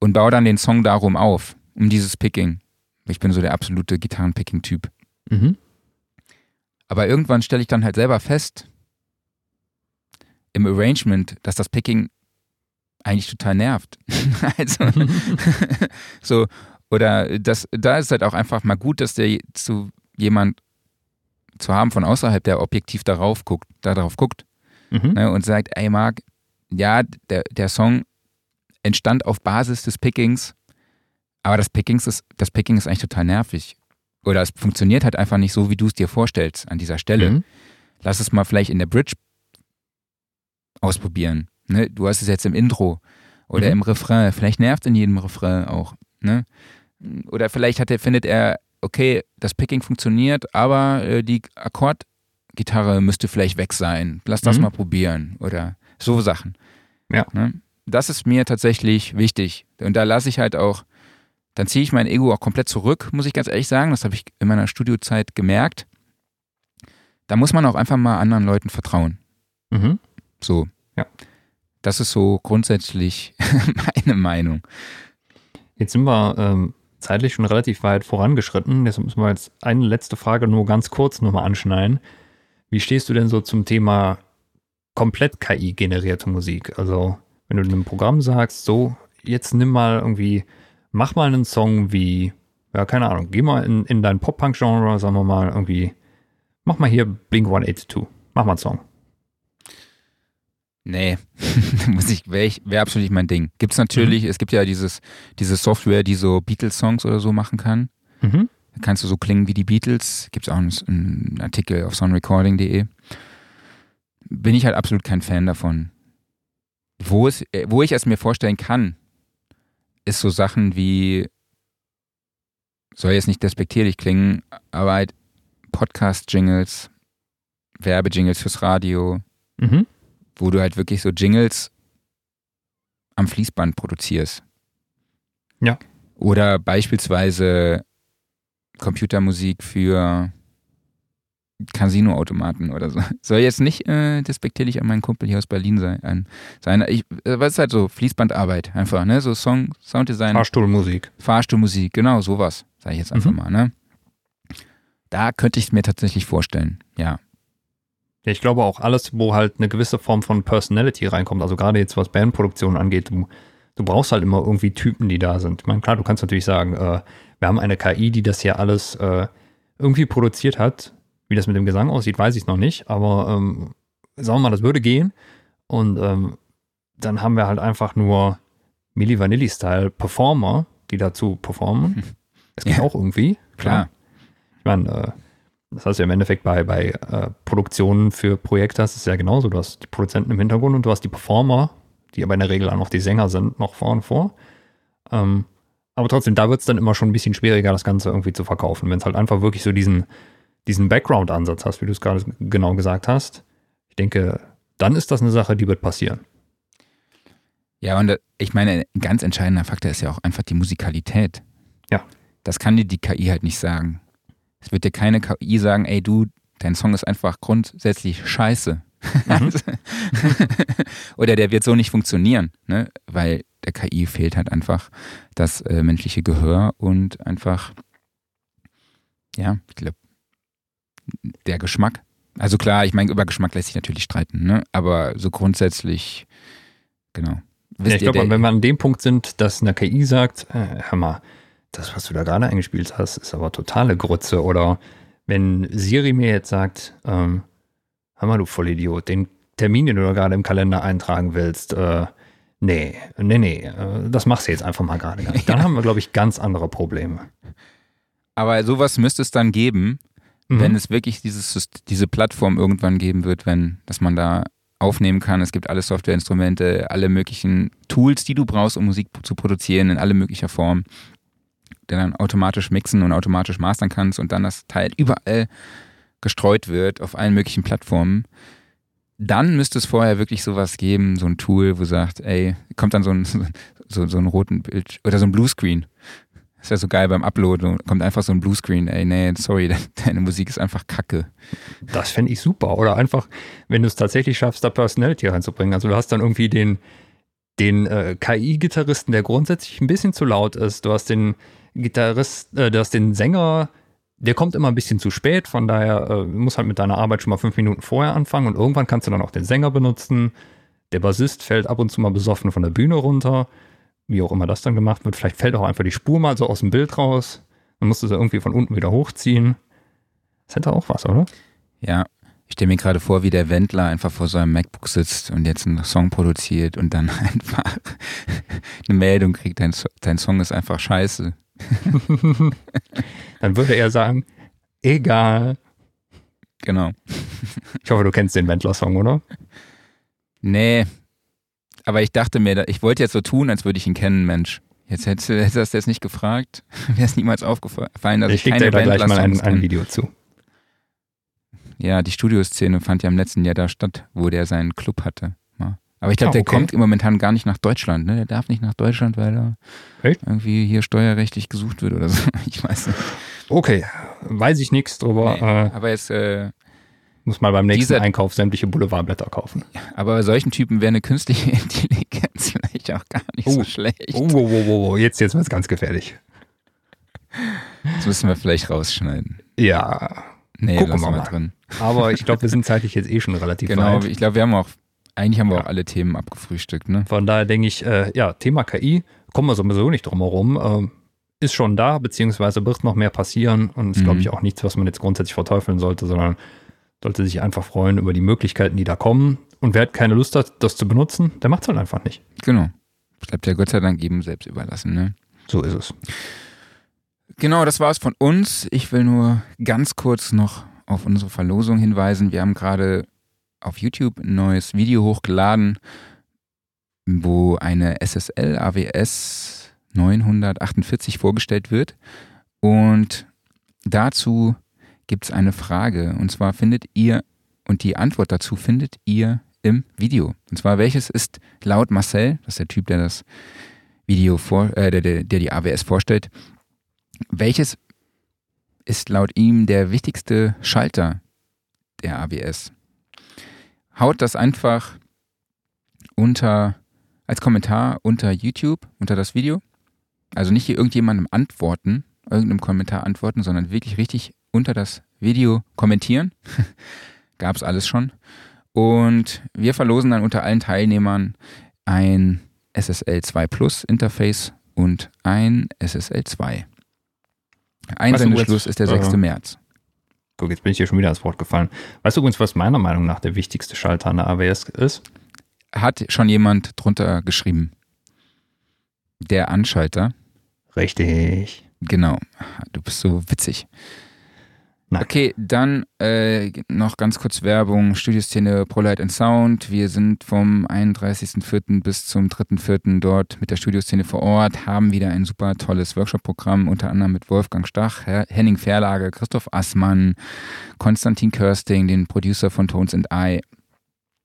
und baue dann den Song darum auf, um dieses Picking. Ich bin so der absolute Gitarrenpicking-Typ. Mhm. Aber irgendwann stelle ich dann halt selber fest, im Arrangement, dass das Picking eigentlich total nervt. (laughs) also, (laughs) so, oder das, da ist halt auch einfach mal gut, dass der zu jemand zu haben von außerhalb, der objektiv darauf guckt, darauf guckt Mhm. ne, und sagt, ey Marc, ja, der, der Song entstand auf Basis des Pickings, aber das, Pickings ist, das Picking ist eigentlich total nervig. oder es funktioniert halt einfach nicht so, wie du es dir vorstellst an dieser Stelle. Mhm. Lass es mal vielleicht in der Bridge ausprobieren. Ne? Du hast es jetzt im Intro oder Mhm. im Refrain. Vielleicht nervt in jedem Refrain auch. Ne? Oder vielleicht hat er, findet er, okay, das Picking funktioniert, aber äh, die Akkordgitarre müsste vielleicht weg sein. Lass das Mhm. mal probieren. Oder so Sachen. Ja. Ne? Das ist mir tatsächlich wichtig. Und da lasse ich halt auch, dann ziehe ich mein Ego auch komplett zurück, muss ich ganz ehrlich sagen. Das habe ich in meiner Studiozeit gemerkt. Da muss man auch einfach mal anderen Leuten vertrauen. Mhm. So. Ja. Das ist so grundsätzlich (laughs) meine Meinung. Jetzt sind wir ähm, zeitlich schon relativ weit vorangeschritten. Deshalb müssen wir jetzt eine letzte Frage nur ganz kurz nochmal anschneiden. Wie stehst du denn so zum Thema komplett KI-generierte Musik? Also, wenn du einem Programm sagst, so, jetzt nimm mal irgendwie, mach mal einen Song wie, ja, keine Ahnung, geh mal in, in dein Pop-Punk-Genre, sagen wir mal, irgendwie, mach mal hier Blink 182. Mach mal einen Song. Nee, (laughs) muss ich, wäre wär absolut nicht mein Ding. Gibt es natürlich, es gibt ja dieses, diese Software, die so Beatles-Songs oder so machen kann. Mhm. Da kannst du so klingen wie die Beatles. Gibt es auch einen, einen Artikel auf soundrecording.de. Bin ich halt absolut kein Fan davon. Wo, es, äh, wo ich es mir vorstellen kann, ist so Sachen wie, soll jetzt nicht despektierlich klingen, aber halt Podcast-Jingles, Werbejingles fürs Radio, Mhm. Wo du halt wirklich so Jingles am Fließband produzierst. Ja. Oder beispielsweise Computermusik für Casinoautomaten oder so. (laughs) Soll jetzt nicht äh, despektierlich an meinen Kumpel hier aus Berlin sein. An, sein ich, äh, was ist halt so Fließbandarbeit einfach, ne? So Song, Sounddesign, Fahrstuhlmusik. Fahrstuhlmusik, genau sowas, sage ich jetzt einfach Mhm. mal, ne? Da könnte ich es mir tatsächlich vorstellen, ja. Ja, ich glaube auch alles, wo halt eine gewisse Form von Personality reinkommt, also gerade jetzt was Bandproduktion angeht, du, du brauchst halt immer irgendwie Typen, die da sind. Ich meine, klar, du kannst natürlich sagen, äh, wir haben eine KI, die das hier alles äh, irgendwie produziert hat. Wie das mit dem Gesang aussieht, weiß ich noch nicht, aber ähm, sagen wir mal, das würde gehen. Und ähm, dann haben wir halt einfach nur Milli Vanilli-Style Performer, die dazu performen. (laughs) Das geht Ja. auch irgendwie. Klar. Ich meine, äh, das du ja im Endeffekt bei, bei äh, Produktionen für Projekte, ist ja genauso. Du hast die Produzenten im Hintergrund und du hast die Performer, die aber in der Regel auch noch die Sänger sind, noch vorne vor. Ähm, aber trotzdem, da wird es dann immer schon ein bisschen schwieriger, das Ganze irgendwie zu verkaufen. Wenn es halt einfach wirklich so diesen, diesen Background-Ansatz hast, wie du es gerade genau gesagt hast, ich denke, dann ist das eine Sache, die wird passieren. Ja, und äh, ich meine, ein ganz entscheidender Faktor ist ja auch einfach die Musikalität. Ja. Das kann dir die KI halt nicht sagen. Es wird dir keine KI sagen, ey du, dein Song ist einfach grundsätzlich scheiße. Mhm. (laughs) Oder der wird so nicht funktionieren, ne? weil der KI fehlt halt einfach das äh, menschliche Gehör und einfach, ja, ich glaube, der Geschmack. Also klar, ich meine, über Geschmack lässt sich natürlich streiten, ne? aber so grundsätzlich, genau. Ja, ich glaube, wenn wir an dem Punkt sind, dass eine KI sagt, äh, hör mal, das, was du da gerade eingespielt hast, ist aber totale Grütze. Oder wenn Siri mir jetzt sagt, ähm, hör mal, du Vollidiot, den Termin, den du da gerade im Kalender eintragen willst, äh, nee, nee, nee, äh, das machst du jetzt einfach mal gerade gar nicht. Dann haben wir, glaube ich, ganz andere Probleme. Aber sowas müsste es dann geben, Mhm. wenn es wirklich dieses, diese Plattform irgendwann geben wird, wenn, dass man da aufnehmen kann. Es gibt alle Softwareinstrumente, alle möglichen Tools, die du brauchst, um Musik zu produzieren, in alle möglicher Form, der dann automatisch mixen und automatisch mastern kannst und dann das Teil überall gestreut wird auf allen möglichen Plattformen. Dann müsste es vorher wirklich sowas geben, so ein Tool, wo sagt, ey, kommt dann so ein, (laughs) so, so ein roten Bild oder so ein Bluescreen. Das ist ja so geil beim Upload, kommt einfach so ein Bluescreen, ey, nee, sorry, (laughs) deine Musik ist einfach kacke. Das fände ich super. Oder einfach, wenn du es tatsächlich schaffst, da Personality reinzubringen. Also du hast dann irgendwie den, den äh, KI-Gitarristen, der grundsätzlich ein bisschen zu laut ist. Du hast den Gitarrist, äh, du hast den Sänger, der kommt immer ein bisschen zu spät. Von daher äh, muss halt mit deiner Arbeit schon mal fünf Minuten vorher anfangen. Und irgendwann kannst du dann auch den Sänger benutzen. Der Bassist fällt ab und zu mal besoffen von der Bühne runter. Wie auch immer das dann gemacht wird. Vielleicht fällt auch einfach die Spur mal so aus dem Bild raus. Dann musst du sie irgendwie von unten wieder hochziehen. Das hätte auch was, oder? Ja, ich stelle mir gerade vor, wie der Wendler einfach vor seinem MacBook sitzt und jetzt einen Song produziert und dann (laughs) einfach eine Meldung kriegt, dein, dein Song ist einfach scheiße. (laughs) Dann würde er sagen, egal. Genau. Ich hoffe, du kennst den Wendler-Song, oder? Nee. Aber ich dachte mir, ich wollte jetzt so tun, als würde ich ihn kennen, Mensch. Jetzt hättest du das jetzt nicht gefragt, (laughs) wäre es niemals aufgefallen, dass ich ich keine dir da gleich mal ein, ein. Video zu. Ja, die Studioszene fand ja im letzten Jahr da statt, wo der seinen Club hatte. Aber ich glaube, der okay. kommt momentan gar nicht nach Deutschland. Ne? Der darf nicht nach Deutschland, weil er Echt? irgendwie hier steuerrechtlich gesucht wird oder so. (laughs) Ich weiß nicht. Okay, weiß ich nichts drüber. Nee, Äh, aber jetzt, äh, muss mal beim nächsten Dieser- Einkauf sämtliche Boulevardblätter kaufen. aber bei solchen Typen wäre eine künstliche (laughs) Intelligenz vielleicht auch gar nicht so Oh. schlecht. Oh, oh, oh, oh, oh. jetzt, jetzt wird es ganz gefährlich. Das müssen wir vielleicht rausschneiden. Ja, Nee, Gucken lassen wir mal. drin. aber ich glaube, wir (laughs) sind zeitlich jetzt eh schon relativ Genau, weit. ich glaube, wir haben auch, eigentlich haben wir Ja. auch alle Themen abgefrühstückt, ne? Von daher denke ich, äh, ja, Thema KI, kommen wir sowieso nicht drum herum. Ähm, ist schon da, beziehungsweise wird noch mehr passieren und ist, Mhm. glaube ich, auch nichts, was man jetzt grundsätzlich verteufeln sollte, sondern sollte sich einfach freuen über die Möglichkeiten, die da kommen. Und wer hat keine Lust hat, das zu benutzen, der macht es halt einfach nicht. Genau. Bleibt ja Gott sei Dank jedem selbst überlassen, ne? So ist es. Genau, das war's von uns. Ich will nur ganz kurz noch auf unsere Verlosung hinweisen. Wir haben gerade auf YouTube ein neues Video hochgeladen, wo eine SSL AWS 948 vorgestellt wird. Und dazu gibt es eine Frage. Und zwar findet ihr, und die Antwort dazu findet ihr im Video. Und zwar, welches ist laut Marcel, das ist der Typ, der das Video vor, äh, der, der, der die AWS vorstellt, welches ist laut ihm der wichtigste Schalter der AWS? Haut das einfach unter als Kommentar unter YouTube, unter das Video. Also nicht hier irgendjemandem antworten, irgendeinem Kommentar antworten, sondern wirklich richtig unter das Video kommentieren. (laughs) Gab es alles schon. Und wir verlosen dann unter allen Teilnehmern ein SSL 2 Plus Interface und ein SSL 2. Einsendeschluss ist der 6. äh, März. Guck, jetzt bin ich hier schon wieder ins Wort gefallen. Weißt du übrigens, was meiner Meinung nach der wichtigste Schalter an der AWS ist? Hat schon jemand drunter geschrieben. Der Anschalter. Richtig. Genau. Du bist so witzig. Nein. Okay, dann äh, noch ganz kurz Werbung. Studioszene ProLight and Sound. Wir sind vom 31.04. bis zum 3.04. dort mit der Studioszene vor Ort, haben wieder ein super tolles Workshop-Programm, unter anderem mit Wolfgang Stach, Herr Henning Verlage, Christoph Assmann, Konstantin Körsting, den Producer von Tones and I.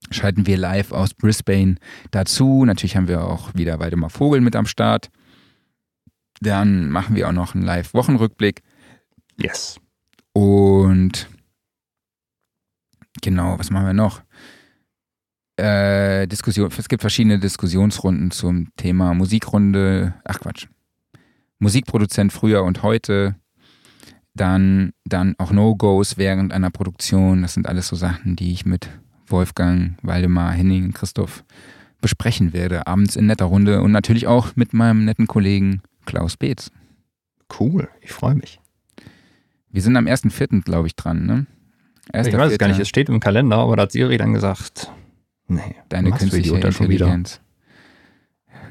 Schalten wir live aus Brisbane dazu. Natürlich haben wir auch wieder Waldemar Vogel mit am Start. Dann machen wir auch noch einen Live-Wochenrückblick. Yes. Und genau, was machen wir noch? Äh, Diskussion, es gibt verschiedene Diskussionsrunden zum Thema Musikrunde, ach Quatsch, Musikproduzent früher und heute, dann, dann auch No-Gos während einer Produktion, das sind alles so Sachen, die ich mit Wolfgang, Waldemar, Henning und Christoph besprechen werde, abends in netter Runde und natürlich auch mit meinem netten Kollegen Klaus Beetz. Cool. Ich freue mich. Wir sind am 1.4., glaube ich, dran, ne? Ich weiß es gar nicht, 1.4.. es steht im Kalender, aber da hat Siri dann gesagt, nee, Deine künstliche schon wieder. Intelligenz.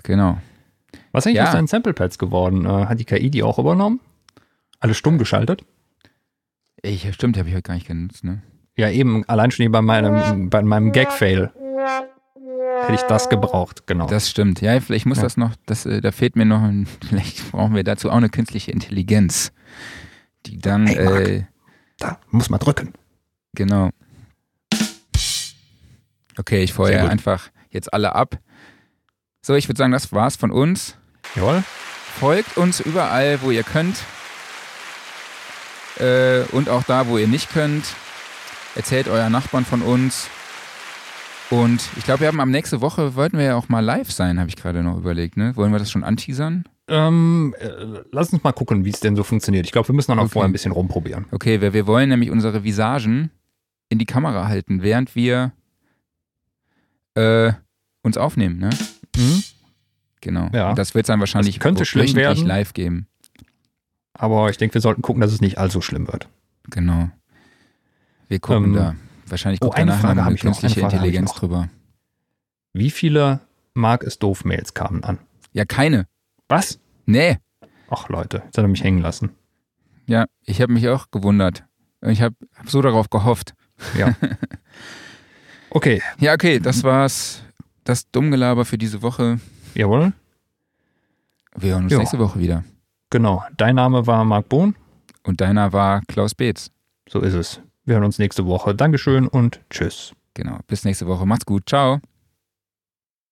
Genau. Was ist eigentlich Ja. aus deinen Samplepads geworden? Äh, hat die KI die auch übernommen? Alle stumm geschaltet? Ich, stimmt, die habe ich heute gar nicht genutzt, ne? Ja, eben, allein schon hier bei meinem, bei meinem Gag-Fail hätte ich das gebraucht, genau. Das stimmt. Ja, vielleicht muss Ja. das noch, das, äh, da fehlt mir noch, ein, (laughs) vielleicht brauchen wir dazu auch eine künstliche Intelligenz, die dann, Hey, Marc. äh, da muss man drücken. genau. Okay, ich feuere einfach jetzt alle ab. So, ich würde sagen, das war's von uns. Jawohl. Folgt uns überall, wo ihr könnt. Äh, und auch da, wo ihr nicht könnt. Erzählt euren Nachbarn von uns. Und ich glaube, wir haben am nächste Woche, wollten wir ja auch mal live sein, habe ich gerade noch überlegt. Ne? Wollen wir das schon anteasern? Ähm, äh, lass uns mal gucken, wie es denn so funktioniert. Ich glaube, wir müssen dann auch Okay. vorher ein bisschen rumprobieren. Okay, wir, wir wollen nämlich unsere Visagen in die Kamera halten, während wir äh, uns aufnehmen. Ne? Genau. Ja. Und das wird dann wahrscheinlich Das könnte schlimm werden. live geben. Aber ich denke, wir sollten gucken, dass es nicht allzu schlimm wird. Genau. Wir gucken Ähm, da. Wahrscheinlich oh, guckt eine danach Frage noch hab eine ich noch, künstliche ich Intelligenz noch. drüber. Wie viele Mark es doof Mails kamen an? Ja, keine. Was? Nee. Ach Leute, jetzt hat er mich hängen lassen. Ja, ich habe mich auch gewundert. Ich habe hab so darauf gehofft. Ja. (laughs) Okay, Ja, okay, das war's. Das Dummgelaber für diese Woche. jawohl. Wir hören uns Ja. nächste Woche wieder. Genau. Dein Name war Marc Bohn. Und deiner war Klaus Beetz. So ist es. Wir hören uns nächste Woche. Dankeschön und tschüss. Genau. Bis nächste Woche. Macht's gut. Ciao.